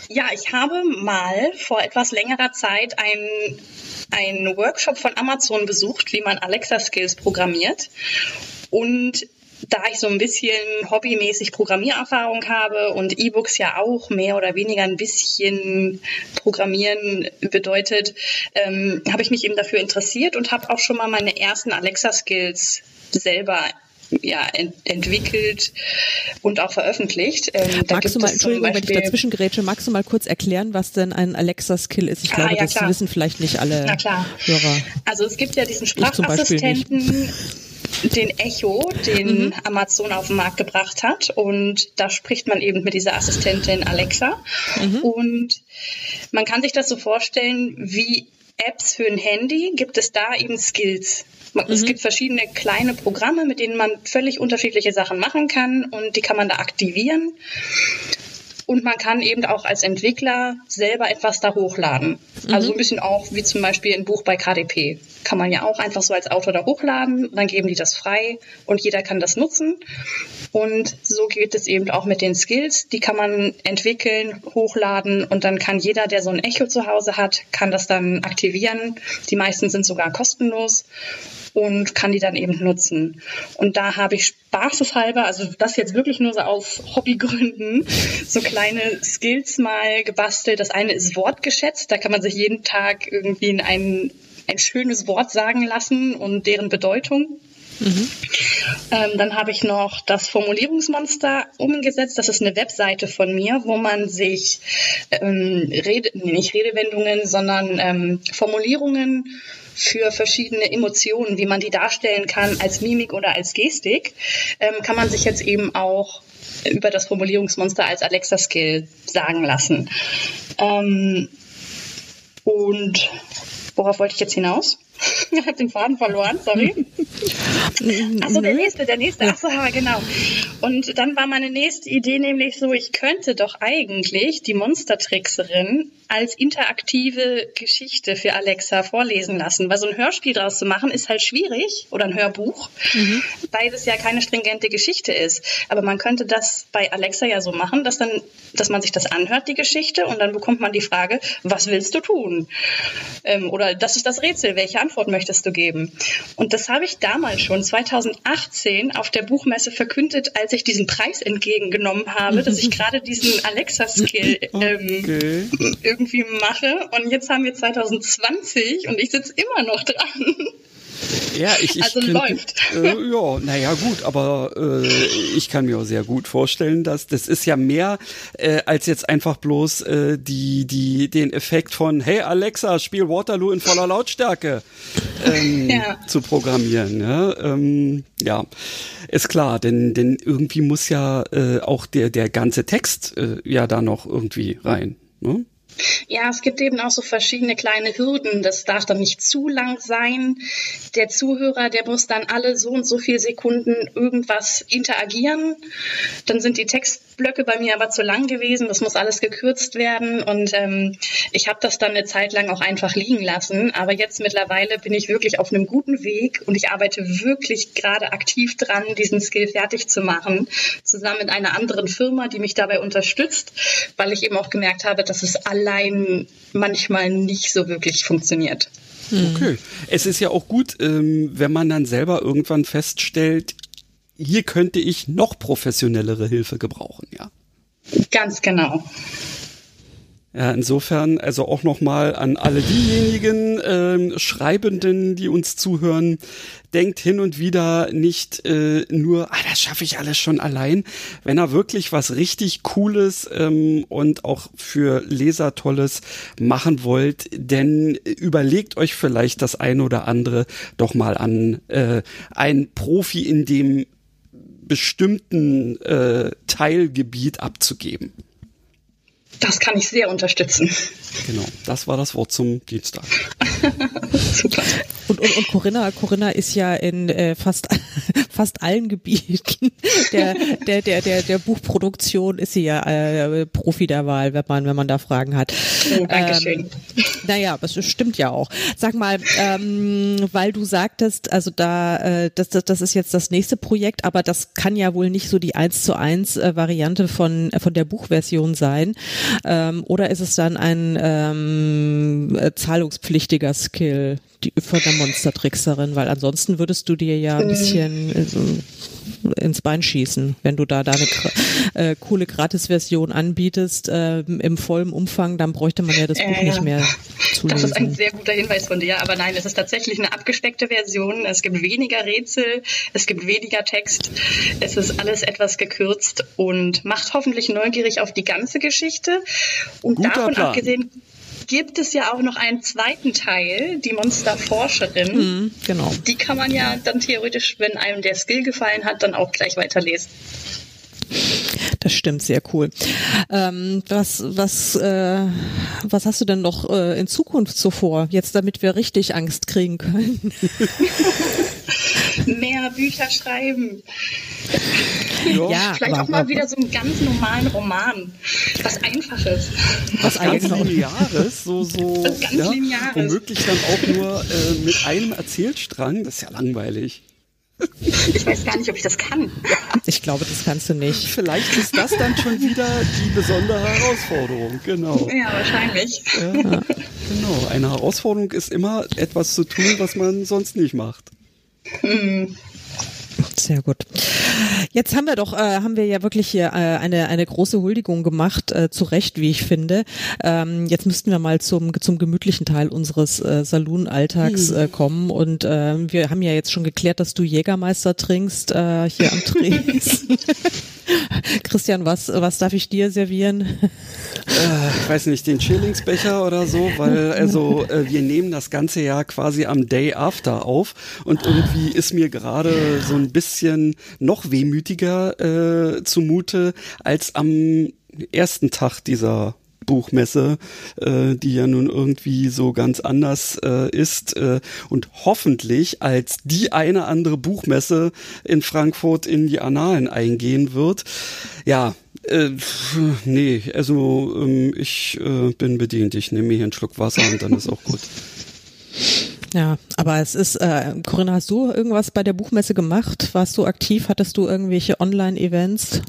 ja, ich habe mal vor etwas längerer Zeit ein einen Workshop von Amazon besucht, wie man Alexa Skills programmiert. Und da ich so ein bisschen hobbymäßig Programmiererfahrung habe und E-Books ja auch mehr oder weniger ein bisschen Programmieren bedeutet, ähm, habe ich mich eben dafür interessiert und habe auch schon mal meine ersten Alexa-Skills selber ja, ent entwickelt und auch veröffentlicht. Ähm, magst du mal, Entschuldigung, wenn ich dazwischen gerätsche, magst du mal kurz erklären, was denn ein Alexa-Skill ist? Ich ah, glaube, ja, das klar. wissen vielleicht nicht alle Na klar. Hörer. Also es gibt ja diesen Sprachassistenten, den Echo, den mhm. Amazon auf den Markt gebracht hat. Und da spricht man eben mit dieser Assistentin Alexa. Mhm. Und man kann sich das so vorstellen, wie Apps für ein Handy gibt es da eben Skills. Es mhm. gibt verschiedene kleine Programme, mit denen man völlig unterschiedliche Sachen machen kann und die kann man da aktivieren. Und man kann eben auch als Entwickler selber etwas da hochladen. Mhm. Also ein bisschen auch wie zum Beispiel ein Buch bei KDP. Kann man ja auch einfach so als Autor da hochladen, dann geben die das frei und jeder kann das nutzen. Und so geht es eben auch mit den Skills. Die kann man entwickeln, hochladen und dann kann jeder, der so ein Echo zu Hause hat, kann das dann aktivieren. Die meisten sind sogar kostenlos und kann die dann eben nutzen. Und da habe ich spaßeshalber, also das jetzt wirklich nur so aus Hobbygründen, so kleine Skills mal gebastelt. Das eine ist wortgeschätzt, da kann man sich jeden Tag irgendwie in ein, ein schönes Wort sagen lassen und deren Bedeutung Mhm. Ähm, dann habe ich noch das Formulierungsmonster umgesetzt. Das ist eine Webseite von mir, wo man sich ähm, Rede, nicht Redewendungen, sondern ähm, Formulierungen für verschiedene Emotionen, wie man die darstellen kann als Mimik oder als Gestik, ähm, kann man sich jetzt eben auch über das Formulierungsmonster als Alexa-Skill sagen lassen. Ähm, und worauf wollte ich jetzt hinaus? ich habe den Faden verloren, sorry. Achso, der nächste, der nächste. Achso, ja, genau. Und dann war meine nächste Idee nämlich so, ich könnte doch eigentlich die Monstertrickserin als interaktive Geschichte für Alexa vorlesen lassen. Weil so ein Hörspiel draus zu machen, ist halt schwierig oder ein Hörbuch, mhm. weil es ja keine stringente Geschichte ist. Aber man könnte das bei Alexa ja so machen, dass dann, dass man sich das anhört, die Geschichte, und dann bekommt man die Frage, was willst du tun? Ähm, oder das ist das Rätsel, welche Antwort möchtest du geben? Und das habe ich damals schon 2018 auf der Buchmesse verkündet, als ich diesen Preis entgegengenommen habe, dass ich gerade diesen Alexa-Skill ähm, okay irgendwie mache. Und jetzt haben wir 2020 und ich sitze immer noch dran. Ja, ich, ich also könnte, läuft. Äh, ja, naja gut, aber äh, ich kann mir auch sehr gut vorstellen, dass das ist ja mehr äh, als jetzt einfach bloß äh, die die den Effekt von Hey Alexa, spiel Waterloo in voller Lautstärke ähm, ja. zu programmieren. Ja, ähm, ja, ist klar, denn denn irgendwie muss ja äh, auch der der ganze Text äh, ja da noch irgendwie rein. Ne? Ja, es gibt eben auch so verschiedene kleine Hürden. Das darf dann nicht zu lang sein. Der Zuhörer, der muss dann alle so und so viele Sekunden irgendwas interagieren. Dann sind die Textblöcke bei mir aber zu lang gewesen. Das muss alles gekürzt werden. Und ähm, ich habe das dann eine Zeit lang auch einfach liegen lassen. Aber jetzt mittlerweile bin ich wirklich auf einem guten Weg und ich arbeite wirklich gerade aktiv dran, diesen Skill fertig zu machen, zusammen mit einer anderen Firma, die mich dabei unterstützt, weil ich eben auch gemerkt habe, dass es alle allein manchmal nicht so wirklich funktioniert. Okay. Es ist ja auch gut, ähm, wenn man dann selber irgendwann feststellt, hier könnte ich noch professionellere Hilfe gebrauchen, ja. Ganz genau. Ja, insofern also auch nochmal an alle diejenigen äh, Schreibenden, die uns zuhören, denkt hin und wieder nicht äh, nur, ah, das schaffe ich alles schon allein. Wenn er wirklich was richtig Cooles ähm, und auch für Leser Tolles machen wollt, denn überlegt euch vielleicht das eine oder andere doch mal an äh, ein Profi in dem bestimmten äh, Teilgebiet abzugeben. Das kann ich sehr unterstützen. Genau, das war das Wort zum Dienstag. Super. Und, und, und Corinna, Corinna ist ja in äh, fast fast allen Gebieten der der der der der Buchproduktion ist sie ja äh, Profi der Wahl, wenn man wenn man da Fragen hat. Oh, Dankeschön. Ähm, naja, das stimmt ja auch. Sag mal, ähm, weil du sagtest, also da äh, das, das das ist jetzt das nächste Projekt, aber das kann ja wohl nicht so die eins zu eins äh, Variante von von der Buchversion sein. Ähm, oder ist es dann ein ähm, äh, zahlungspflichtiger Skill die, von der Monstertrickserin? Weil ansonsten würdest du dir ja ein bisschen äh, ins Bein schießen, wenn du da deine äh, coole Gratis-Version anbietest äh, im vollen Umfang, dann bräuchte man ja das Buch äh, nicht mehr zu Das ist ein sehr guter Hinweis von dir, aber nein, es ist tatsächlich eine abgespeckte Version. Es gibt weniger Rätsel, es gibt weniger Text, es ist alles etwas gekürzt und macht hoffentlich neugierig auf die ganze Geschichte. Und Guter davon Plan. abgesehen gibt es ja auch noch einen zweiten Teil, die Monsterforscherin. Mhm, genau. Die kann man ja dann theoretisch, wenn einem der Skill gefallen hat, dann auch gleich weiterlesen. Das stimmt, sehr cool. Ähm, was, was, äh, was hast du denn noch äh, in Zukunft so vor, jetzt damit wir richtig Angst kriegen können? Mehr Bücher schreiben. Ja, Vielleicht aber, auch mal wieder so einen ganz normalen Roman. Was Einfaches. Was ganz Lineares, so, so. Was ganz ja, Lineares. Womöglich dann auch nur äh, mit einem Erzählstrang. Das ist ja langweilig. Ich weiß gar nicht, ob ich das kann. Ich glaube, das kannst du nicht. Vielleicht ist das dann schon wieder die besondere Herausforderung, genau. Ja, wahrscheinlich. Ja, genau. Eine Herausforderung ist immer etwas zu tun, was man sonst nicht macht. Hm. Sehr gut. Jetzt haben wir doch, äh, haben wir ja wirklich hier äh, eine eine große Huldigung gemacht, äh, zu Recht, wie ich finde. Ähm, jetzt müssten wir mal zum zum gemütlichen Teil unseres äh, Saloon-Alltags hm. äh, kommen und äh, wir haben ja jetzt schon geklärt, dass du Jägermeister trinkst äh, hier am Tresen. Christian, was, was darf ich dir servieren? Äh, ich weiß nicht, den Schillingsbecher oder so, weil also äh, wir nehmen das ganze Jahr quasi am Day After auf und irgendwie ist mir gerade so ein bisschen noch wehmütiger äh, zumute als am ersten Tag dieser Buchmesse, äh, die ja nun irgendwie so ganz anders äh, ist äh, und hoffentlich als die eine andere Buchmesse in Frankfurt in die Annalen eingehen wird. Ja, äh, nee, also ähm, ich äh, bin bedient. Ich nehme mir hier einen Schluck Wasser und dann ist auch gut. Ja, aber es ist, äh, Corinna, hast du irgendwas bei der Buchmesse gemacht? Warst du aktiv? Hattest du irgendwelche Online-Events?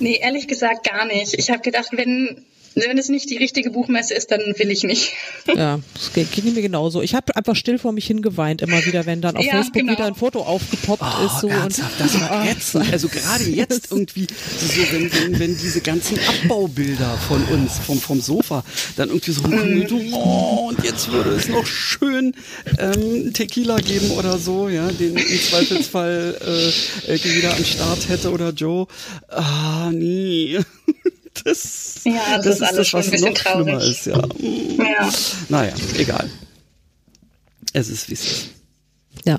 Nee, ehrlich gesagt gar nicht. Ich habe gedacht, wenn wenn es nicht die richtige Buchmesse ist, dann will ich nicht. Ja, das geht, geht mir genauso. Ich habe einfach still vor mich hingeweint, immer wieder, wenn dann auf ja, Facebook genau. wieder ein Foto aufgepoppt oh, ist. So ernsthaft, und, das war ätzend. Also gerade jetzt irgendwie, so, wenn, wenn, wenn diese ganzen Abbaubilder von uns, vom, vom Sofa, dann irgendwie so, mm. oh, und jetzt würde es noch schön ähm, Tequila geben oder so, ja, den im Zweifelsfall äh, wieder am Start hätte oder Joe. Ah, nie. Das, ja, das, das ist, alles das, was noch traurig. schlimmer ist, ja. ja. Naja, egal. Es ist, wie es ist. Ja,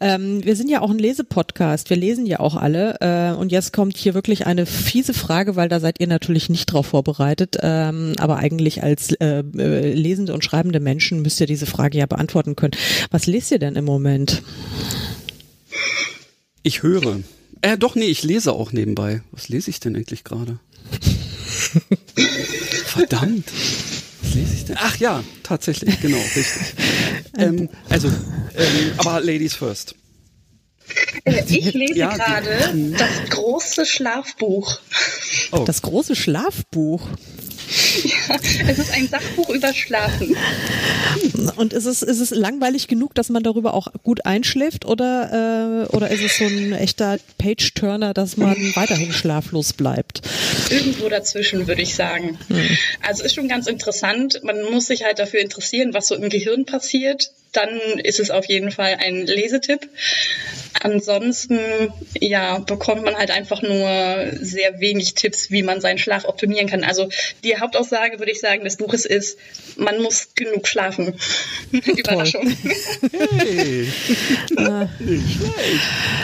ähm, wir sind ja auch ein Lesepodcast. Wir lesen ja auch alle. Äh, und jetzt kommt hier wirklich eine fiese Frage, weil da seid ihr natürlich nicht drauf vorbereitet. Ähm, aber eigentlich als äh, äh lesende und schreibende Menschen müsst ihr diese Frage ja beantworten können. Was lest ihr denn im Moment? Ich höre. Äh, doch, nee, ich lese auch nebenbei. Was lese ich denn eigentlich gerade? Verdammt. Was lese ich denn? Ach ja, tatsächlich, genau, richtig. Ähm, also, ähm, aber Ladies first. Äh, ich lese ja, gerade hm. das große Schlafbuch. Oh. Das große Schlafbuch? Ja, es ist ein Sachbuch über Schlafen. Und ist es, ist es langweilig genug, dass man darüber auch gut einschläft oder, äh, oder ist es so ein echter Page-Turner, dass man weiterhin schlaflos bleibt? Irgendwo dazwischen, würde ich sagen. Hm. Also ist schon ganz interessant. Man muss sich halt dafür interessieren, was so im Gehirn passiert. Dann ist es auf jeden Fall ein Lesetipp. Ansonsten, ja, bekommt man halt einfach nur sehr wenig Tipps, wie man seinen Schlaf optimieren kann. Also die Hauptaussage, würde ich sagen, des Buches ist, man muss genug schlafen. Überraschung. Hey. äh,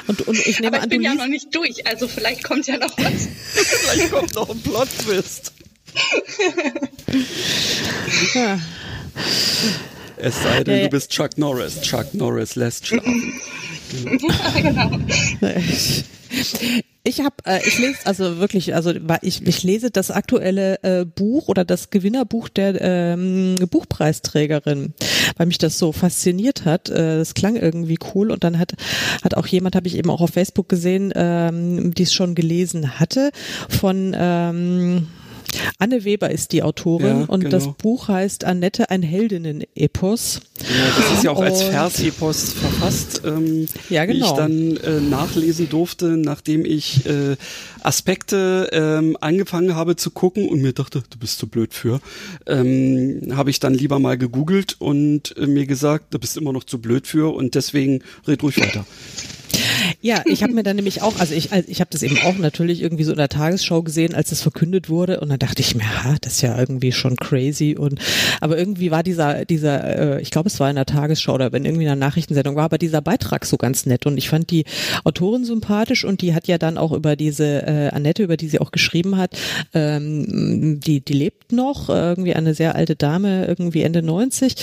und, und ich nehme Aber ich an, bin ja noch nicht durch, also vielleicht kommt ja noch was. vielleicht kommt noch ein Plot-Twist. ja. Es sei denn, ja, du bist Chuck Norris. Chuck Norris lässt schlafen. genau. Ich habe, äh, ich lese also wirklich, also ich, ich lese das aktuelle äh, Buch oder das Gewinnerbuch der ähm, Buchpreisträgerin, weil mich das so fasziniert hat. Äh, das klang irgendwie cool und dann hat hat auch jemand, habe ich eben auch auf Facebook gesehen, ähm, die es schon gelesen hatte von ähm, Anne Weber ist die Autorin ja, und genau. das Buch heißt Annette, ein Heldinnen-Epos. Ja, das ist ja auch und, als Versepos verfasst, ähm, ja, genau. ich dann äh, nachlesen durfte, nachdem ich äh, Aspekte ähm, angefangen habe zu gucken und mir dachte, du bist zu blöd für, ähm, habe ich dann lieber mal gegoogelt und äh, mir gesagt, du bist immer noch zu blöd für und deswegen red ruhig weiter. Ja, ich habe mir dann nämlich auch, also ich, ich habe das eben auch natürlich irgendwie so in der Tagesschau gesehen, als es verkündet wurde. Und dann dachte ich mir, ha, das ist ja irgendwie schon crazy. Und aber irgendwie war dieser, dieser, äh, ich glaube es war in der Tagesschau oder wenn irgendwie in einer Nachrichtensendung war, aber dieser Beitrag so ganz nett. Und ich fand die Autorin sympathisch und die hat ja dann auch über diese äh, Annette, über die sie auch geschrieben hat, ähm, die, die lebt noch, irgendwie eine sehr alte Dame, irgendwie Ende 90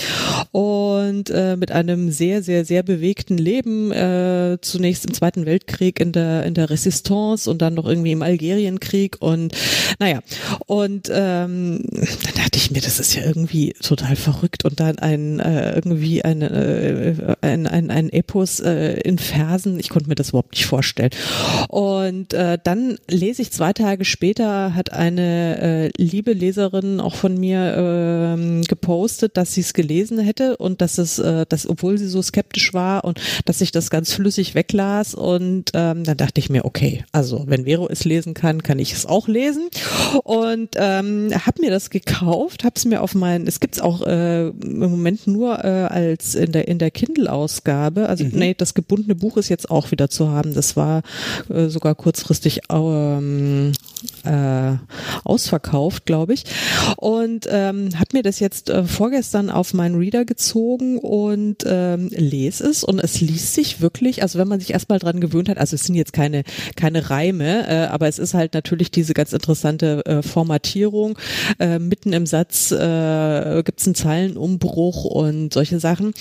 und äh, mit einem sehr, sehr, sehr bewegten Leben, äh, zunächst im Zweiten Zweiten Weltkrieg in der in der Resistance und dann noch irgendwie im Algerienkrieg und naja. Und ähm, dann dachte ich mir, das ist ja irgendwie total verrückt und dann ein äh, irgendwie ein, äh, ein, ein, ein Epos äh, in Versen, ich konnte mir das überhaupt nicht vorstellen. Und äh, dann lese ich zwei Tage später hat eine äh, liebe Leserin auch von mir äh, gepostet, dass sie es gelesen hätte und dass es, äh, dass obwohl sie so skeptisch war und dass ich das ganz flüssig weglas und ähm, dann dachte ich mir, okay, also wenn Vero es lesen kann, kann ich es auch lesen und ähm, habe mir das gekauft, habe es mir auf meinen, es gibt's auch äh, im Moment nur äh, als in der in der Kindle-Ausgabe, also mhm. nee, das gebundene Buch ist jetzt auch wieder zu haben. Das war äh, sogar kurzfristig ähm, äh, ausverkauft, glaube ich. Und ähm, hat mir das jetzt äh, vorgestern auf meinen Reader gezogen und ähm, lese es und es liest sich wirklich, also wenn man sich erstmal dran gewöhnt hat, also es sind jetzt keine, keine Reime, äh, aber es ist halt natürlich diese ganz interessante äh, Formatierung. Äh, mitten im Satz äh, gibt es einen Zeilenumbruch und solche Sachen.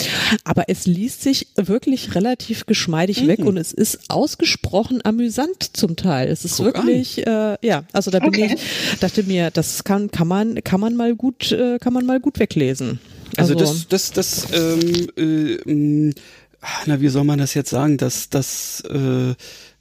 Aber es liest sich wirklich relativ geschmeidig mhm. weg und es ist ausgesprochen amüsant zum Teil. Es ist Guck wirklich, äh, ja, also da bin okay. ich, dachte mir, das kann, kann man, kann man mal gut, äh, kann man mal gut weglesen. Also, also das, das, das, ähm, äh, mm, na, wie soll man das jetzt sagen, dass das, äh,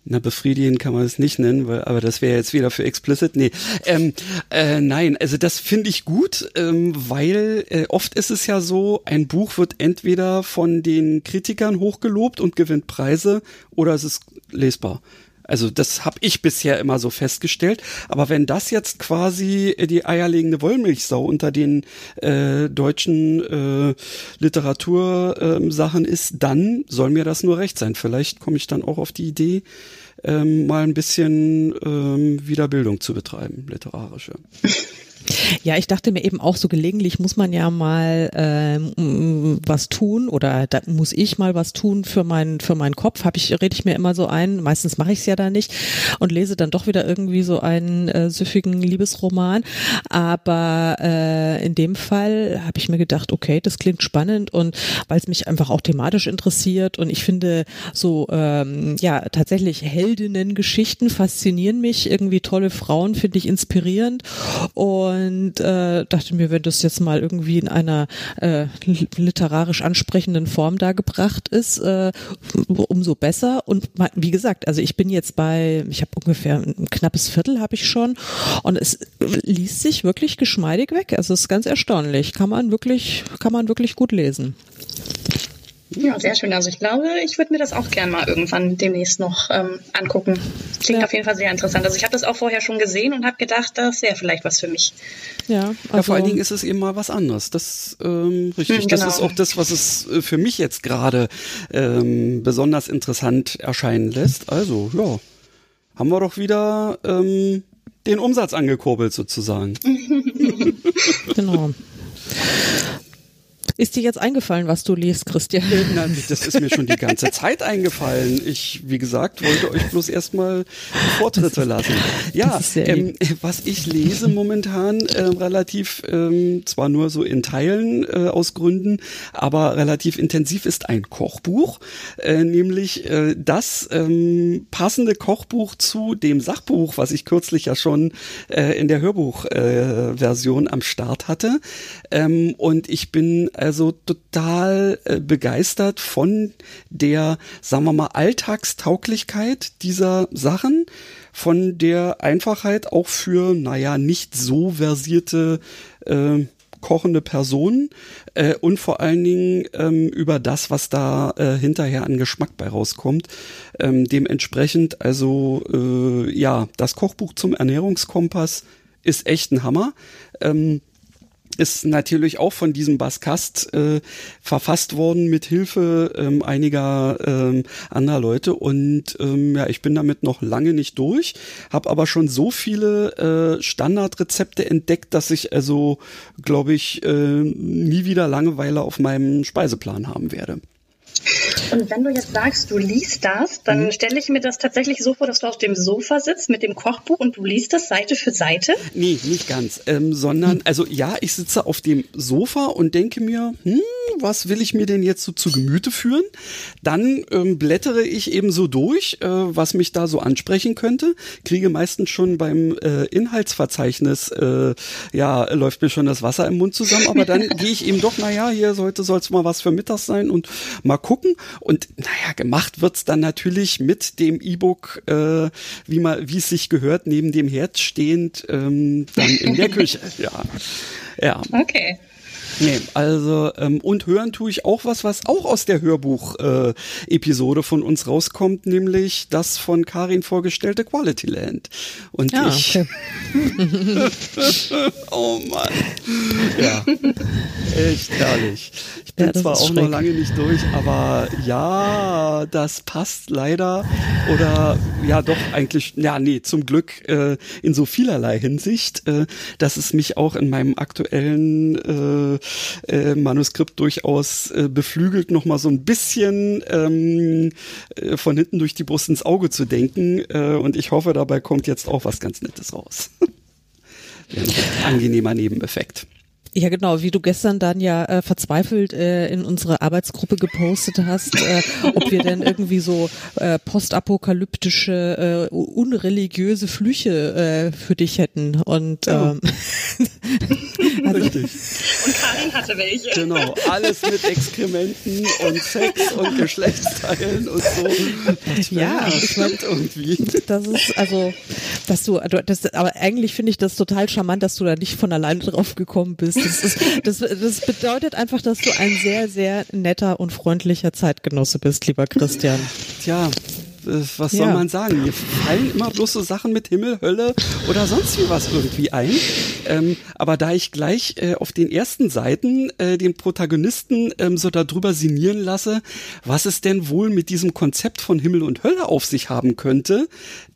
na, befriedigen kann man es nicht nennen, weil, aber das wäre jetzt wieder für explicit. Nee, ähm, äh, nein, also das finde ich gut, ähm, weil äh, oft ist es ja so, ein Buch wird entweder von den Kritikern hochgelobt und gewinnt Preise oder es ist lesbar. Also das habe ich bisher immer so festgestellt. Aber wenn das jetzt quasi die eierlegende Wollmilchsau unter den äh, deutschen äh, Literatursachen äh, ist, dann soll mir das nur recht sein. Vielleicht komme ich dann auch auf die Idee, ähm, mal ein bisschen ähm, Wiederbildung zu betreiben, literarische. Ja, ich dachte mir eben auch so gelegentlich muss man ja mal ähm, was tun oder da muss ich mal was tun für meinen für meinen Kopf. Habe ich rede ich mir immer so ein. Meistens mache ich es ja da nicht und lese dann doch wieder irgendwie so einen äh, süffigen Liebesroman. Aber äh, in dem Fall habe ich mir gedacht, okay, das klingt spannend und weil es mich einfach auch thematisch interessiert und ich finde so ähm, ja tatsächlich Heldinnen-Geschichten faszinieren mich. Irgendwie tolle Frauen finde ich inspirierend und und äh, dachte mir, wenn das jetzt mal irgendwie in einer äh, literarisch ansprechenden Form dargebracht ist, äh, umso besser. Und wie gesagt, also ich bin jetzt bei, ich habe ungefähr ein knappes Viertel habe ich schon und es liest sich wirklich geschmeidig weg. Also es ist ganz erstaunlich. Kann man wirklich, kann man wirklich gut lesen. Ja, sehr schön. Also ich glaube, ich würde mir das auch gern mal irgendwann demnächst noch ähm, angucken. Klingt ja. auf jeden Fall sehr interessant. Also ich habe das auch vorher schon gesehen und habe gedacht, das wäre vielleicht was für mich. Ja, also ja, vor allen Dingen ist es eben mal was anderes. Das ähm, richtig. Mhm, genau. Das ist auch das, was es äh, für mich jetzt gerade ähm, besonders interessant erscheinen lässt. Also ja, haben wir doch wieder ähm, den Umsatz angekurbelt sozusagen. genau. Ist dir jetzt eingefallen, was du liest, Christian? Nein, das ist mir schon die ganze Zeit eingefallen. Ich, wie gesagt, wollte euch bloß erstmal Vortritte lassen. Ja, ähm, was ich lese momentan äh, relativ, ähm, zwar nur so in Teilen äh, aus Gründen, aber relativ intensiv ist ein Kochbuch, äh, nämlich äh, das ähm, passende Kochbuch zu dem Sachbuch, was ich kürzlich ja schon äh, in der Hörbuchversion äh, am Start hatte. Ähm, und ich bin äh, also total äh, begeistert von der, sagen wir mal, Alltagstauglichkeit dieser Sachen, von der Einfachheit auch für, naja, nicht so versierte äh, kochende Personen äh, und vor allen Dingen ähm, über das, was da äh, hinterher an Geschmack bei rauskommt. Ähm, dementsprechend, also äh, ja, das Kochbuch zum Ernährungskompass ist echt ein Hammer. Ähm, ist natürlich auch von diesem Baskast äh, verfasst worden mit Hilfe ähm, einiger ähm, anderer Leute und ähm, ja, ich bin damit noch lange nicht durch, habe aber schon so viele äh, Standardrezepte entdeckt, dass ich also, glaube ich, äh, nie wieder Langeweile auf meinem Speiseplan haben werde. Und wenn du jetzt sagst, du liest das, dann mhm. stelle ich mir das tatsächlich so vor, dass du auf dem Sofa sitzt mit dem Kochbuch und du liest das Seite für Seite? Nee, nicht ganz, ähm, sondern, also ja, ich sitze auf dem Sofa und denke mir, hm, was will ich mir denn jetzt so zu Gemüte führen? Dann ähm, blättere ich eben so durch, äh, was mich da so ansprechen könnte, kriege meistens schon beim äh, Inhaltsverzeichnis, äh, ja, läuft mir schon das Wasser im Mund zusammen, aber dann gehe ich eben doch, naja, hier heute soll es mal was für Mittag sein und mal gucken. Und naja, gemacht wird's dann natürlich mit dem E-Book, äh, wie man, wie es sich gehört, neben dem Herd stehend, ähm, dann in der Küche. Ja. Ja. Okay. Nee, also ähm, und hören tue ich auch was, was auch aus der Hörbuch-Episode äh, von uns rauskommt, nämlich das von Karin vorgestellte Quality Land. Und ja, ich. Okay. oh Mann. Ja. Echt herrlich. Ich bin ja, zwar auch schräg. noch lange nicht durch, aber ja, das passt leider. Oder ja, doch eigentlich, ja, nee, zum Glück äh, in so vielerlei Hinsicht, äh, dass es mich auch in meinem aktuellen äh, äh, Manuskript durchaus äh, beflügelt, nochmal so ein bisschen ähm, äh, von hinten durch die Brust ins Auge zu denken. Äh, und ich hoffe, dabei kommt jetzt auch was ganz Nettes raus. Angenehmer Nebeneffekt. Ja, genau, wie du gestern dann ja äh, verzweifelt äh, in unsere Arbeitsgruppe gepostet hast, äh, ob wir denn irgendwie so äh, postapokalyptische, äh, unreligiöse Flüche äh, für dich hätten. Und ähm, also, Richtig. Und Karin hatte welche. Genau, alles mit Exkrementen und Sex und Geschlechtsteilen und so. Ja, ich meine, irgendwie. Das ist also, dass du, das, aber eigentlich finde ich das total charmant, dass du da nicht von alleine drauf gekommen bist das, ist, das, das bedeutet einfach, dass du ein sehr, sehr netter und freundlicher Zeitgenosse bist, lieber Christian. Tja, was soll ja. man sagen? Mir fallen immer bloß so Sachen mit Himmel, Hölle oder sonst wie was irgendwie ein. Ähm, aber da ich gleich äh, auf den ersten Seiten äh, den Protagonisten ähm, so darüber sinnieren lasse, was es denn wohl mit diesem Konzept von Himmel und Hölle auf sich haben könnte,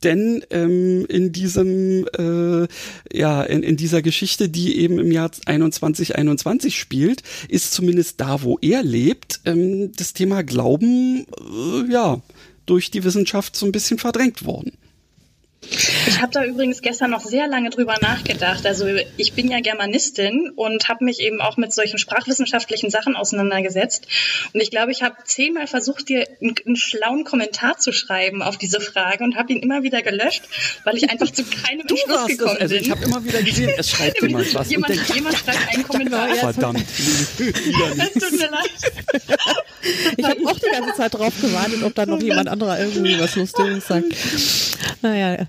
denn ähm, in diesem äh, ja in, in dieser Geschichte, die eben im Jahr 2121 spielt, ist zumindest da, wo er lebt, ähm, das Thema Glauben äh, ja durch die Wissenschaft so ein bisschen verdrängt worden. Ich habe da übrigens gestern noch sehr lange drüber nachgedacht. Also ich bin ja Germanistin und habe mich eben auch mit solchen sprachwissenschaftlichen Sachen auseinandergesetzt. Und ich glaube, ich habe zehnmal versucht, dir einen, einen, schlauen Kommentar zu schreiben auf diese Frage und habe ihn immer wieder gelöscht, weil ich einfach zu keinem du Entschluss gekommen das, also bin. Ich habe immer wieder gesehen, es schreibt jemand was. Jemand, denkt, jemand schreibt einen Kommentar. Verdammt. es tut mir leid. Ich habe auch die ganze Zeit drauf gewartet, ob da noch jemand anderer irgendwie was Lustiges sagt. Naja,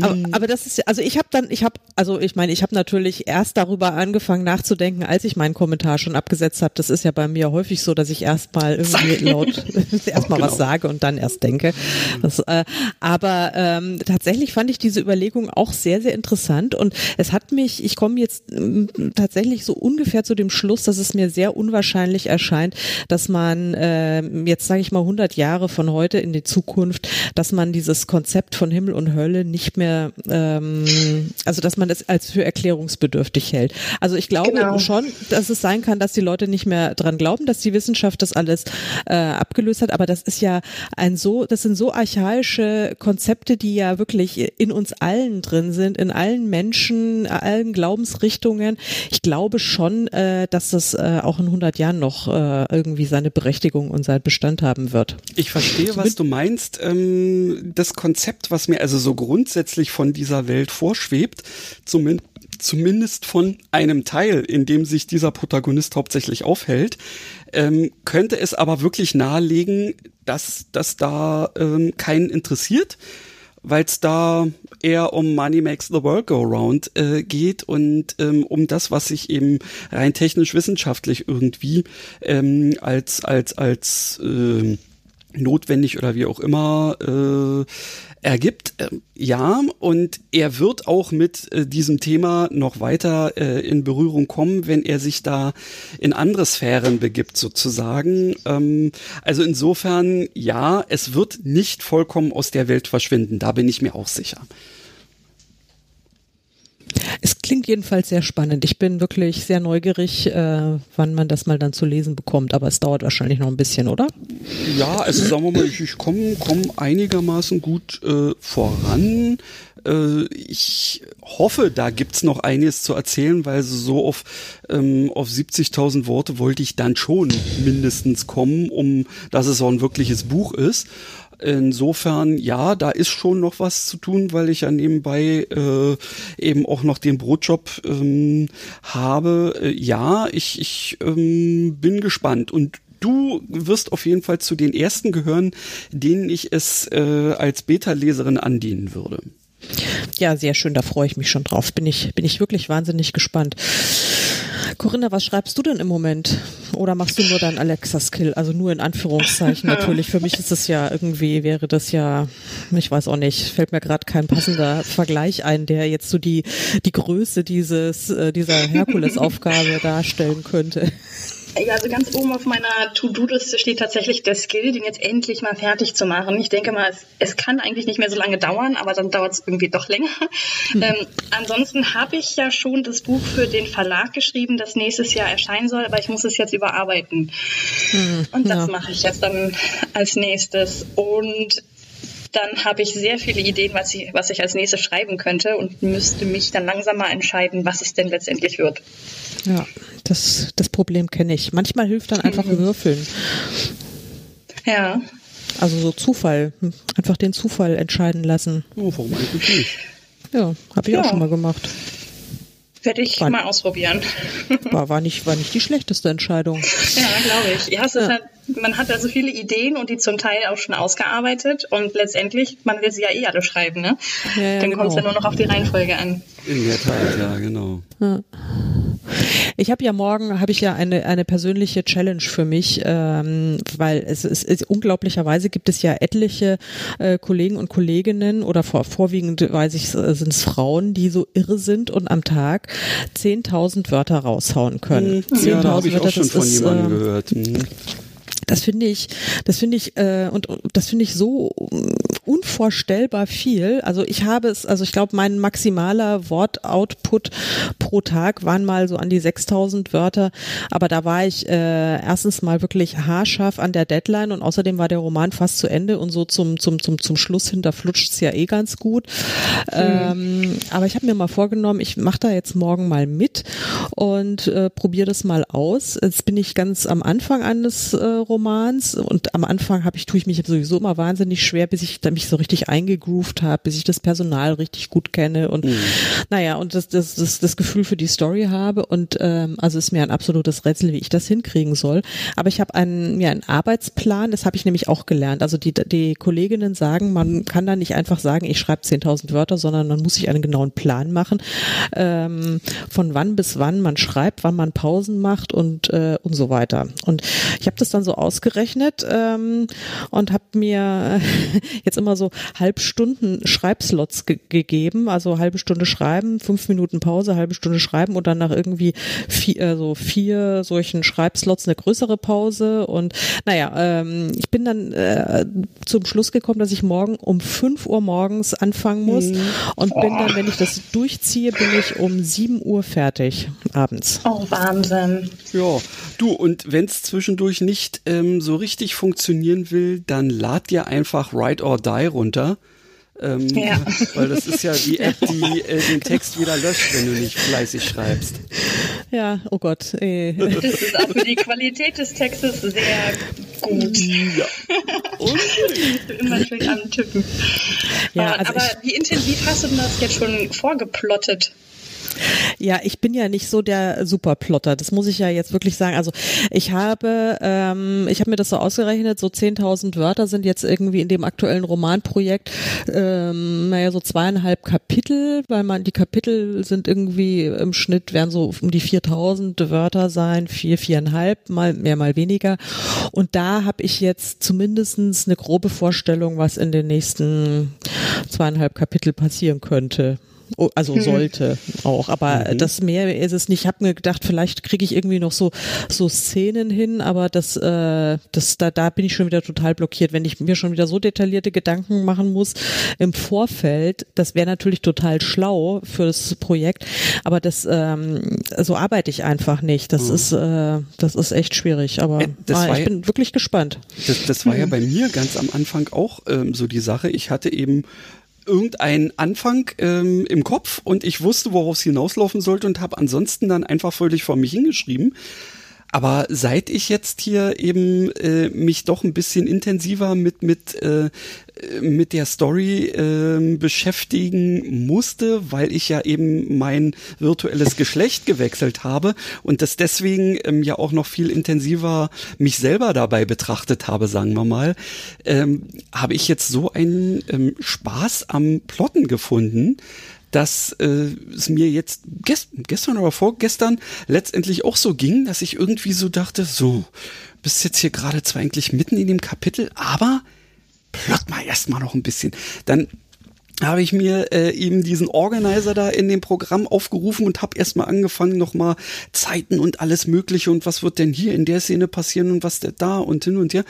aber, mhm. aber das ist also ich habe dann ich habe also ich meine ich habe natürlich erst darüber angefangen nachzudenken, als ich meinen Kommentar schon abgesetzt habe. Das ist ja bei mir häufig so, dass ich erstmal irgendwie laut erstmal genau. was sage und dann erst denke. Das, äh, aber ähm, tatsächlich fand ich diese Überlegung auch sehr sehr interessant und es hat mich ich komme jetzt äh, tatsächlich so ungefähr zu dem Schluss, dass es mir sehr unwahrscheinlich erscheint, dass man äh, jetzt sage ich mal 100 Jahre von heute in die Zukunft, dass man dieses Konzept von Himmel und Hölle nicht mehr, ähm, also dass man das als für erklärungsbedürftig hält. Also ich glaube genau. schon, dass es sein kann, dass die Leute nicht mehr dran glauben, dass die Wissenschaft das alles äh, abgelöst hat, aber das ist ja ein so, das sind so archaische Konzepte, die ja wirklich in uns allen drin sind, in allen Menschen, allen Glaubensrichtungen. Ich glaube schon, äh, dass das äh, auch in 100 Jahren noch äh, irgendwie seine Berechtigung und seinen Bestand haben wird. Ich verstehe, was du meinst. Ähm, das Konzept, was mir also so grundsätzlich grundsätzlich von dieser Welt vorschwebt, zumindest zumindest von einem Teil, in dem sich dieser Protagonist hauptsächlich aufhält, ähm, könnte es aber wirklich nahelegen, dass das da ähm, keinen interessiert, weil es da eher um Money Makes the World Go Round äh, geht und ähm, um das, was sich eben rein technisch wissenschaftlich irgendwie ähm, als als als äh, notwendig oder wie auch immer äh, ergibt. Äh, ja, und er wird auch mit äh, diesem Thema noch weiter äh, in Berührung kommen, wenn er sich da in andere Sphären begibt, sozusagen. Ähm, also insofern, ja, es wird nicht vollkommen aus der Welt verschwinden, da bin ich mir auch sicher. Es klingt jedenfalls sehr spannend. Ich bin wirklich sehr neugierig, äh, wann man das mal dann zu lesen bekommt. Aber es dauert wahrscheinlich noch ein bisschen, oder? Ja, also sagen wir mal, ich, ich komme komm einigermaßen gut äh, voran. Äh, ich hoffe, da gibt's noch einiges zu erzählen, weil so auf, ähm, auf 70.000 Worte wollte ich dann schon mindestens kommen, um dass es auch ein wirkliches Buch ist. Insofern, ja, da ist schon noch was zu tun, weil ich ja nebenbei äh, eben auch noch den Brotjob ähm, habe. Äh, ja, ich, ich ähm, bin gespannt und du wirst auf jeden Fall zu den ersten gehören, denen ich es äh, als Beta-Leserin andienen würde. Ja, sehr schön, da freue ich mich schon drauf. Bin ich, bin ich wirklich wahnsinnig gespannt. Corinna, was schreibst du denn im Moment? Oder machst du nur dein Alexa-Skill? Also nur in Anführungszeichen natürlich. Für mich ist es ja irgendwie, wäre das ja, ich weiß auch nicht, fällt mir gerade kein passender Vergleich ein, der jetzt so die, die Größe dieses, äh, dieser Herkulesaufgabe darstellen könnte. Ja, also ganz oben auf meiner To-Do-Liste steht tatsächlich der Skill, den jetzt endlich mal fertig zu machen. Ich denke mal, es, es kann eigentlich nicht mehr so lange dauern, aber dann dauert es irgendwie doch länger. Mhm. Ähm, ansonsten habe ich ja schon das Buch für den Verlag geschrieben, das nächstes Jahr erscheinen soll, aber ich muss es jetzt überarbeiten. Mhm, Und das ja. mache ich jetzt dann als nächstes. Und dann habe ich sehr viele Ideen, was ich, was ich als nächstes schreiben könnte und müsste mich dann langsam mal entscheiden, was es denn letztendlich wird. Ja, das, das Problem kenne ich. Manchmal hilft dann einfach Würfeln. Ja. Also so Zufall. Einfach den Zufall entscheiden lassen. Oh, warum eigentlich nicht? Ja, habe ich ja. auch schon mal gemacht. Werde ich war, mal ausprobieren. War, war, nicht, war nicht die schlechteste Entscheidung. Ja, glaube ich. Ja, ja. Halt, man hat da so viele Ideen und die zum Teil auch schon ausgearbeitet und letztendlich, man will sie ja eh alle schreiben, ne? Ja, ja, Dann genau. kommt es ja nur noch auf die Reihenfolge an. In der Tat, ja, genau. Ich habe ja morgen habe ich ja eine eine persönliche Challenge für mich, ähm, weil es ist, es, unglaublicherweise gibt es ja etliche äh, Kollegen und Kolleginnen oder vor, vorwiegend weiß ich sind es Frauen, die so irre sind und am Tag 10.000 Wörter raushauen können. Mhm. Ja, da habe ich Wörter, auch schon von ist, jemandem äh, gehört. Mhm. Das finde ich, das finde ich äh, und, und das finde ich so unvorstellbar viel. Also ich habe es, also ich glaube, mein maximaler Wortoutput pro Tag waren mal so an die 6000 Wörter, aber da war ich äh, erstens mal wirklich haarscharf an der Deadline und außerdem war der Roman fast zu Ende und so zum zum zum zum Schluss hinter flutscht's ja eh ganz gut. Mhm. Ähm, aber ich habe mir mal vorgenommen, ich mache da jetzt morgen mal mit und äh, probiere das mal aus. Jetzt bin ich ganz am Anfang eines äh, Romans Romans und am Anfang habe ich tue ich mich sowieso immer wahnsinnig schwer, bis ich mich so richtig eingegroovt habe, bis ich das Personal richtig gut kenne und mhm. naja und das, das, das, das Gefühl für die Story habe und ähm, also ist mir ein absolutes Rätsel, wie ich das hinkriegen soll. Aber ich habe einen, mir ja, einen Arbeitsplan, das habe ich nämlich auch gelernt. Also die, die Kolleginnen sagen, man kann da nicht einfach sagen, ich schreibe 10.000 Wörter, sondern man muss sich einen genauen Plan machen, ähm, von wann bis wann man schreibt, wann man Pausen macht und äh, und so weiter. Und ich habe das dann so aus ausgerechnet ähm, und habe mir jetzt immer so Halbstunden Schreibslots ge gegeben, also halbe Stunde schreiben, fünf Minuten Pause, halbe Stunde schreiben und dann nach irgendwie vier, äh, so vier solchen Schreibslots eine größere Pause und naja, ähm, ich bin dann äh, zum Schluss gekommen, dass ich morgen um fünf Uhr morgens anfangen muss mhm. und bin dann, wenn ich das durchziehe, bin ich um sieben Uhr fertig abends. Oh, Wahnsinn. Ja, du, und wenn es zwischendurch nicht äh, ähm, so richtig funktionieren will, dann lad dir einfach Write or Die runter. Ähm, ja. Weil das ist ja die App, die äh, den Text wieder löscht, wenn du nicht fleißig schreibst. Ja, oh Gott. Ey. Das ist auch für die Qualität des Textes sehr gut. Ja. Immer schön antippen. Ja, also aber wie intensiv hast du denn das jetzt schon vorgeplottet? Ja, ich bin ja nicht so der Superplotter. Das muss ich ja jetzt wirklich sagen. Also ich habe, ähm, ich habe mir das so ausgerechnet. So 10.000 Wörter sind jetzt irgendwie in dem aktuellen Romanprojekt, ähm, naja, so zweieinhalb Kapitel, weil man die Kapitel sind irgendwie im Schnitt werden so um die 4.000 Wörter sein, vier, viereinhalb, mal mehr, mal weniger. Und da habe ich jetzt zumindestens eine grobe Vorstellung, was in den nächsten zweieinhalb Kapitel passieren könnte. Oh, also hm. sollte auch, aber mhm. das mehr ist es nicht. Ich habe mir gedacht, vielleicht kriege ich irgendwie noch so so Szenen hin, aber das äh, das da da bin ich schon wieder total blockiert, wenn ich mir schon wieder so detaillierte Gedanken machen muss im Vorfeld. Das wäre natürlich total schlau für das Projekt, aber das ähm, so arbeite ich einfach nicht. Das mhm. ist äh, das ist echt schwierig, aber äh, ah, ich bin wirklich gespannt. Das, das war ja bei mir ganz am Anfang auch ähm, so die Sache. Ich hatte eben irgendeinen Anfang ähm, im Kopf und ich wusste, worauf es hinauslaufen sollte und habe ansonsten dann einfach völlig vor mich hingeschrieben. Aber seit ich jetzt hier eben äh, mich doch ein bisschen intensiver mit mit äh, mit der Story äh, beschäftigen musste, weil ich ja eben mein virtuelles Geschlecht gewechselt habe und das deswegen ähm, ja auch noch viel intensiver mich selber dabei betrachtet habe, sagen wir mal, ähm, habe ich jetzt so einen ähm, Spaß am Plotten gefunden, dass äh, es mir jetzt gest gestern oder vorgestern letztendlich auch so ging, dass ich irgendwie so dachte, so, bist jetzt hier gerade zwar eigentlich mitten in dem Kapitel, aber plott mal erstmal noch ein bisschen. Dann habe ich mir äh, eben diesen Organizer da in dem Programm aufgerufen und habe erstmal angefangen, nochmal Zeiten und alles Mögliche und was wird denn hier in der Szene passieren und was da und hin und her.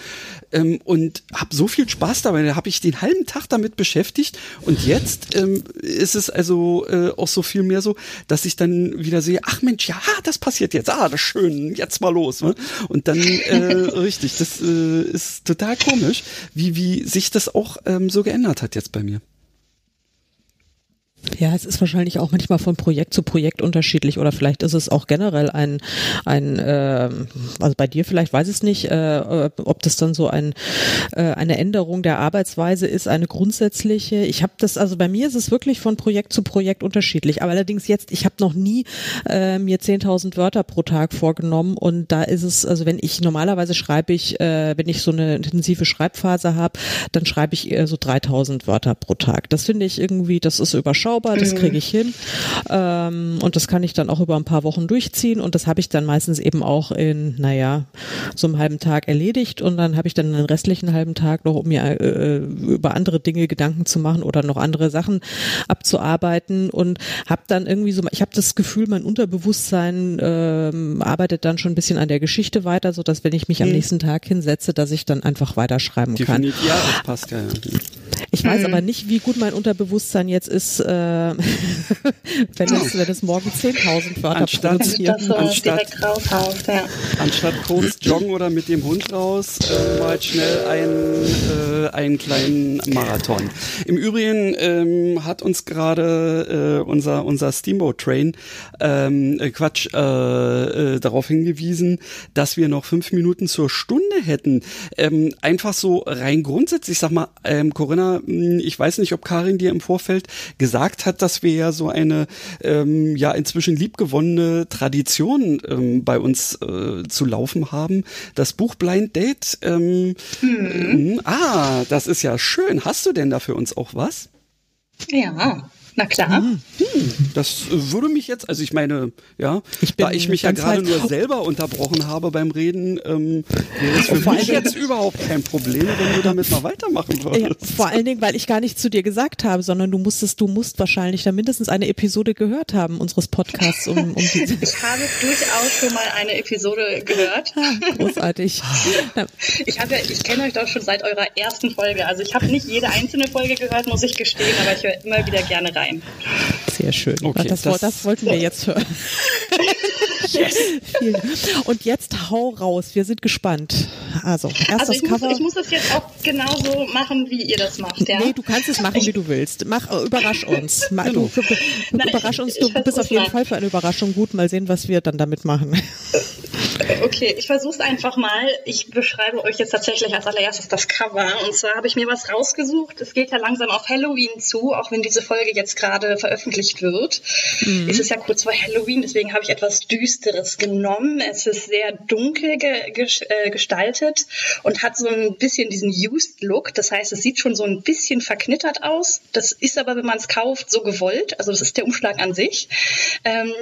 Ähm, und habe so viel Spaß dabei. Da habe ich den halben Tag damit beschäftigt und jetzt ähm, ist es also äh, auch so viel mehr so, dass ich dann wieder sehe, ach Mensch, ja, das passiert jetzt, ah, das ist schön, jetzt mal los. Ne? Und dann, äh, richtig, das äh, ist total komisch, wie, wie sich das auch ähm, so geändert hat jetzt bei mir. Ja, es ist wahrscheinlich auch manchmal von Projekt zu Projekt unterschiedlich oder vielleicht ist es auch generell ein, ein äh, also bei dir vielleicht weiß ich es nicht, äh, ob das dann so ein, äh, eine Änderung der Arbeitsweise ist, eine grundsätzliche. Ich habe das, also bei mir ist es wirklich von Projekt zu Projekt unterschiedlich, aber allerdings jetzt, ich habe noch nie äh, mir 10.000 Wörter pro Tag vorgenommen und da ist es, also wenn ich normalerweise schreibe ich, äh, wenn ich so eine intensive Schreibphase habe, dann schreibe ich eher so 3.000 Wörter pro Tag. Das finde ich irgendwie, das ist überschaubar überschaubar, das kriege ich hin. Ähm, und das kann ich dann auch über ein paar Wochen durchziehen. Und das habe ich dann meistens eben auch in, naja, so einem halben Tag erledigt. Und dann habe ich dann den restlichen halben Tag noch, um mir äh, über andere Dinge Gedanken zu machen oder noch andere Sachen abzuarbeiten. Und habe dann irgendwie so, ich habe das Gefühl, mein Unterbewusstsein ähm, arbeitet dann schon ein bisschen an der Geschichte weiter, so dass wenn ich mich am mhm. nächsten Tag hinsetze, dass ich dann einfach weiterschreiben Definitiv, kann. Ja, das passt ja. Ich weiß mhm. aber nicht, wie gut mein Unterbewusstsein jetzt ist, äh, wenn, es, wenn es morgen 10.000 Wörter anstatt, produziert. So anstatt, raushaust, ja. anstatt kurz joggen oder mit dem Hund raus, äh, mal schnell einen, äh, einen kleinen Marathon. Im Übrigen ähm, hat uns gerade äh, unser, unser Steamboat Train ähm, äh, Quatsch äh, äh, darauf hingewiesen, dass wir noch fünf Minuten zur Stunde hätten. Ähm, einfach so rein grundsätzlich, ich sag mal, ähm, Corinna, hm, ich weiß nicht, ob Karin dir im Vorfeld gesagt hat, dass wir ja so eine ähm, ja inzwischen liebgewonnene Tradition ähm, bei uns äh, zu laufen haben. Das Buch Blind Date. Ähm, mhm. Ah, das ist ja schön. Hast du denn da für uns auch was? Ja. Na klar. Hm, das würde mich jetzt, also ich meine, ja, ich da ich mich ja gerade nur selber unterbrochen habe beim Reden, ähm, wäre es für mich jetzt überhaupt kein Problem, wenn du damit mal weitermachen würdest. Ja, vor allen Dingen, weil ich gar nicht zu dir gesagt habe, sondern du musstest, du musst wahrscheinlich da mindestens eine Episode gehört haben unseres Podcasts. Um, um diese ich habe durchaus schon mal eine Episode gehört. Ah, großartig. ich habe, ich kenne euch doch schon seit eurer ersten Folge. Also ich habe nicht jede einzelne Folge gehört, muss ich gestehen, aber ich höre immer wieder gerne rein rein. Sehr schön. Okay, das, das, das wollten wir jetzt hören. yes. Und jetzt hau raus. Wir sind gespannt. Also, erst also ich das Cover. Muss, ich muss das jetzt auch genauso machen, wie ihr das macht, ja? Nee, du kannst es machen, wie du willst. Mach, äh, überrasch uns. Mach, du, du, Nein, überrasch uns. Du bist auf jeden mal. Fall für eine Überraschung gut. Mal sehen, was wir dann damit machen. Okay, ich versuche es einfach mal. Ich beschreibe euch jetzt tatsächlich als allererstes das Cover. Und zwar habe ich mir was rausgesucht. Es geht ja langsam auf Halloween zu, auch wenn diese Folge jetzt gerade veröffentlicht wird. Mhm. Es ist ja kurz vor Halloween, deswegen habe ich etwas Düsteres genommen. Es ist sehr dunkel ge ge äh, gestaltet und hat so ein bisschen diesen Used Look. Das heißt, es sieht schon so ein bisschen verknittert aus. Das ist aber, wenn man es kauft, so gewollt. Also das ist der Umschlag an sich. Ähm,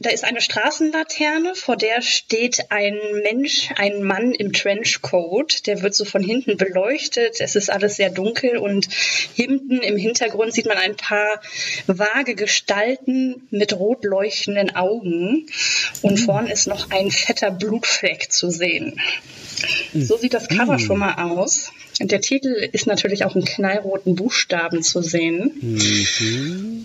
da ist eine Straßenlaterne, vor der steht ein Mensch, ein Mann im Trenchcoat. Der wird so von hinten beleuchtet. Es ist alles sehr dunkel und hinten im Hintergrund sieht man ein paar vage Gestalten mit rot leuchtenden Augen. Und mhm. vorn ist noch ein fetter Blutfleck zu sehen. So sieht das Cover mhm. schon mal aus. Der Titel ist natürlich auch in knallroten Buchstaben zu sehen. Mhm.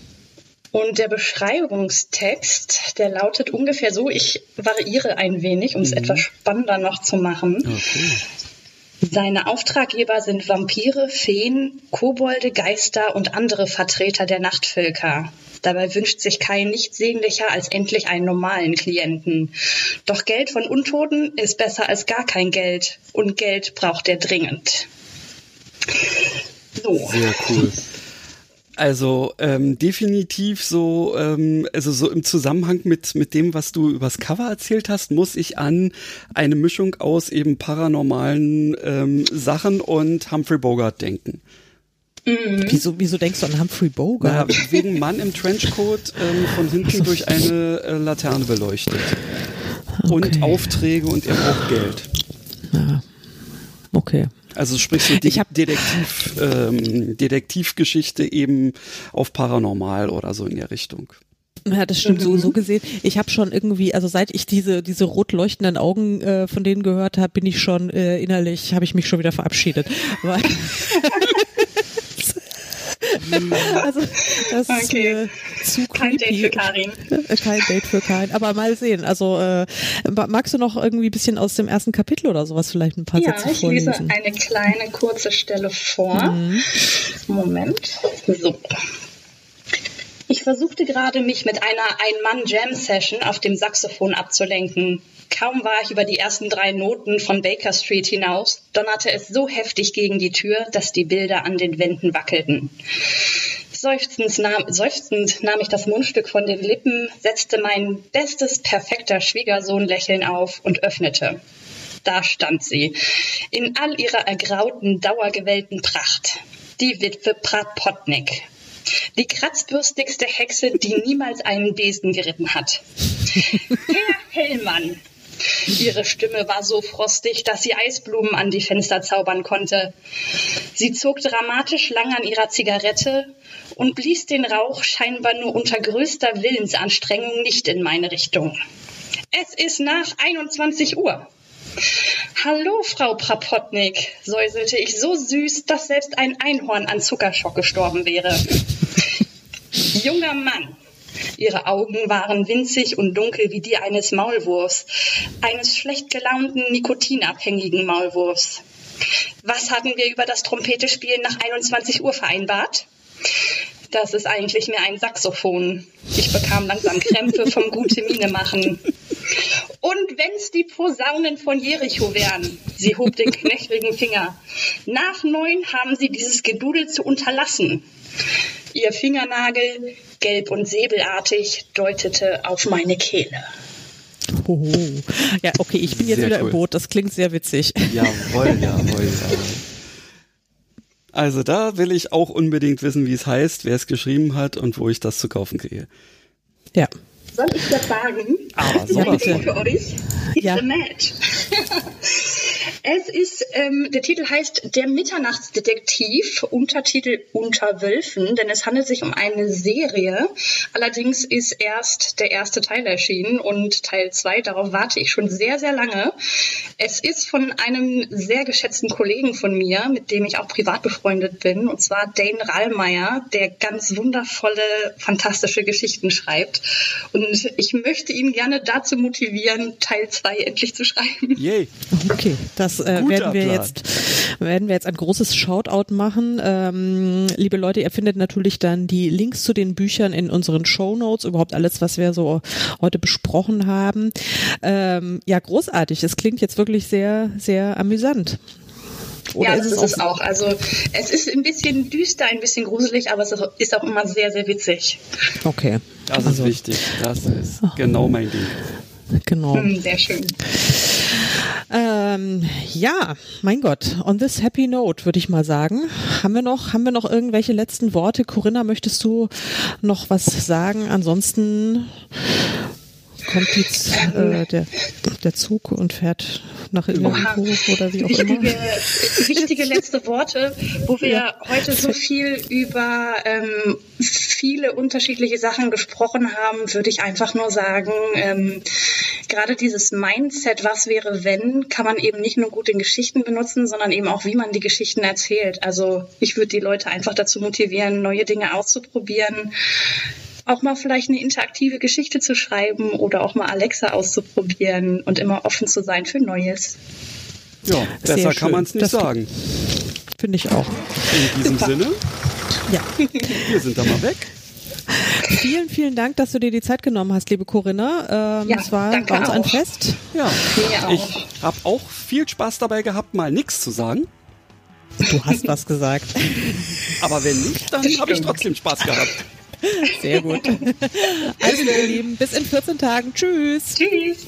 Und der Beschreibungstext, der lautet ungefähr so, ich variiere ein wenig, um es mhm. etwas spannender noch zu machen. Okay. Seine Auftraggeber sind Vampire, Feen, Kobolde, Geister und andere Vertreter der Nachtvölker. Dabei wünscht sich Kai nichts sehnlicher als endlich einen normalen Klienten. Doch Geld von Untoten ist besser als gar kein Geld. Und Geld braucht er dringend. So. Sehr cool. Also ähm, definitiv so, ähm, also so im Zusammenhang mit mit dem, was du übers Cover erzählt hast, muss ich an eine Mischung aus eben paranormalen ähm, Sachen und Humphrey Bogart denken. Mhm. Wieso, wieso denkst du an Humphrey Bogart? Na, wegen Mann im Trenchcoat ähm, von hinten durch eine äh, Laterne beleuchtet. Okay. Und Aufträge und er braucht Geld. Ja. Okay. Also sprich so De Detektiv, ähm, Detektivgeschichte eben auf Paranormal oder so in der Richtung. Ja, das stimmt so, so gesehen. Ich habe schon irgendwie, also seit ich diese diese rot leuchtenden Augen äh, von denen gehört habe, bin ich schon äh, innerlich, habe ich mich schon wieder verabschiedet. Weil also das okay. ist äh, zu Kein Date für Karin. Äh, kein Date für Karin. Aber mal sehen. Also äh, magst du noch irgendwie ein bisschen aus dem ersten Kapitel oder sowas vielleicht ein paar ja, Sätze vorlesen? Ja, ich lese eine kleine kurze Stelle vor. Mhm. Moment. So. Ich versuchte gerade, mich mit einer Ein-Mann-Jam-Session auf dem Saxophon abzulenken. Kaum war ich über die ersten drei Noten von Baker Street hinaus, donnerte es so heftig gegen die Tür, dass die Bilder an den Wänden wackelten. Seufzend nahm, seufzend nahm ich das Mundstück von den Lippen, setzte mein bestes, perfekter Schwiegersohn-Lächeln auf und öffnete. Da stand sie, in all ihrer ergrauten, dauergewellten Pracht. Die Witwe Prapotnik, die kratzbürstigste Hexe, die niemals einen Besen geritten hat. Herr Hellmann. Ihre Stimme war so frostig, dass sie Eisblumen an die Fenster zaubern konnte. Sie zog dramatisch lang an ihrer Zigarette und blies den Rauch scheinbar nur unter größter Willensanstrengung nicht in meine Richtung. Es ist nach 21 Uhr. Hallo, Frau Prapotnik, säuselte ich so süß, dass selbst ein Einhorn an Zuckerschock gestorben wäre. Junger Mann. Ihre Augen waren winzig und dunkel wie die eines Maulwurfs, eines schlecht gelaunten, nikotinabhängigen Maulwurfs. Was hatten wir über das Trompetespielen nach 21 Uhr vereinbart? Das ist eigentlich mehr ein Saxophon. Ich bekam langsam Krämpfe vom gute Miene machen. Und wenn's die Posaunen von Jericho wären, sie hob den knöchrigen Finger. Nach neun haben sie dieses Gedudel zu unterlassen. Ihr Fingernagel, gelb und säbelartig, deutete auf meine Kehle. Hoho. Ja, okay, ich bin jetzt sehr wieder cool. im Boot. Das klingt sehr witzig. Jawohl, jawohl, jawohl. Also da will ich auch unbedingt wissen, wie es heißt, wer es geschrieben hat und wo ich das zu kaufen kriege. Ja. Soll ich das sagen? Ah, sowas ja, für euch. It's ja. a match. es ist, ähm, der Titel heißt Der Mitternachtsdetektiv, Untertitel Unter Wölfen, denn es handelt sich um eine Serie. Allerdings ist erst der erste Teil erschienen und Teil zwei, darauf warte ich schon sehr, sehr lange. Es ist von einem sehr geschätzten Kollegen von mir, mit dem ich auch privat befreundet bin, und zwar Dane Rallmeier, der ganz wundervolle, fantastische Geschichten schreibt. Und und ich möchte ihn gerne dazu motivieren, Teil 2 endlich zu schreiben. Yay. Okay, das äh, werden wir Plan. jetzt werden wir jetzt ein großes Shoutout machen. Ähm, liebe Leute, ihr findet natürlich dann die Links zu den Büchern in unseren Show Notes, überhaupt alles, was wir so heute besprochen haben. Ähm, ja, großartig. Es klingt jetzt wirklich sehr, sehr amüsant. Oder ja, ist das ist es auch. Also es ist ein bisschen düster, ein bisschen gruselig, aber es ist auch immer sehr, sehr witzig. Okay. Das also. ist wichtig. Das ist genau mein Ding. Genau. Hm, sehr schön. Ähm, ja, mein Gott. On this happy note würde ich mal sagen. Haben wir noch, haben wir noch irgendwelche letzten Worte? Corinna, möchtest du noch was sagen? Ansonsten kommt jetzt äh, der, der Zug und fährt nach Ilmenhof oder wie auch wichtige, immer. Wichtige letzte Worte, wo wir ja. heute so viel über ähm, viele unterschiedliche Sachen gesprochen haben, würde ich einfach nur sagen, ähm, gerade dieses Mindset, was wäre wenn, kann man eben nicht nur gut in Geschichten benutzen, sondern eben auch, wie man die Geschichten erzählt. Also ich würde die Leute einfach dazu motivieren, neue Dinge auszuprobieren, auch mal vielleicht eine interaktive Geschichte zu schreiben oder auch mal Alexa auszuprobieren und immer offen zu sein für Neues. Ja, besser kann man es nicht das sagen. Finde ich auch. In diesem Super. Sinne, ja. wir sind da mal weg. Vielen, vielen Dank, dass du dir die Zeit genommen hast, liebe Corinna. Ähm, ja, es war bei uns auch. ein Fest. Ja, ich habe auch viel Spaß dabei gehabt, mal nichts zu sagen. Du hast was gesagt. Aber wenn nicht, dann habe ich trotzdem Spaß gehabt. Sehr gut. Also, ihr Lieben, bis in 14 Tagen. Tschüss. Tschüss.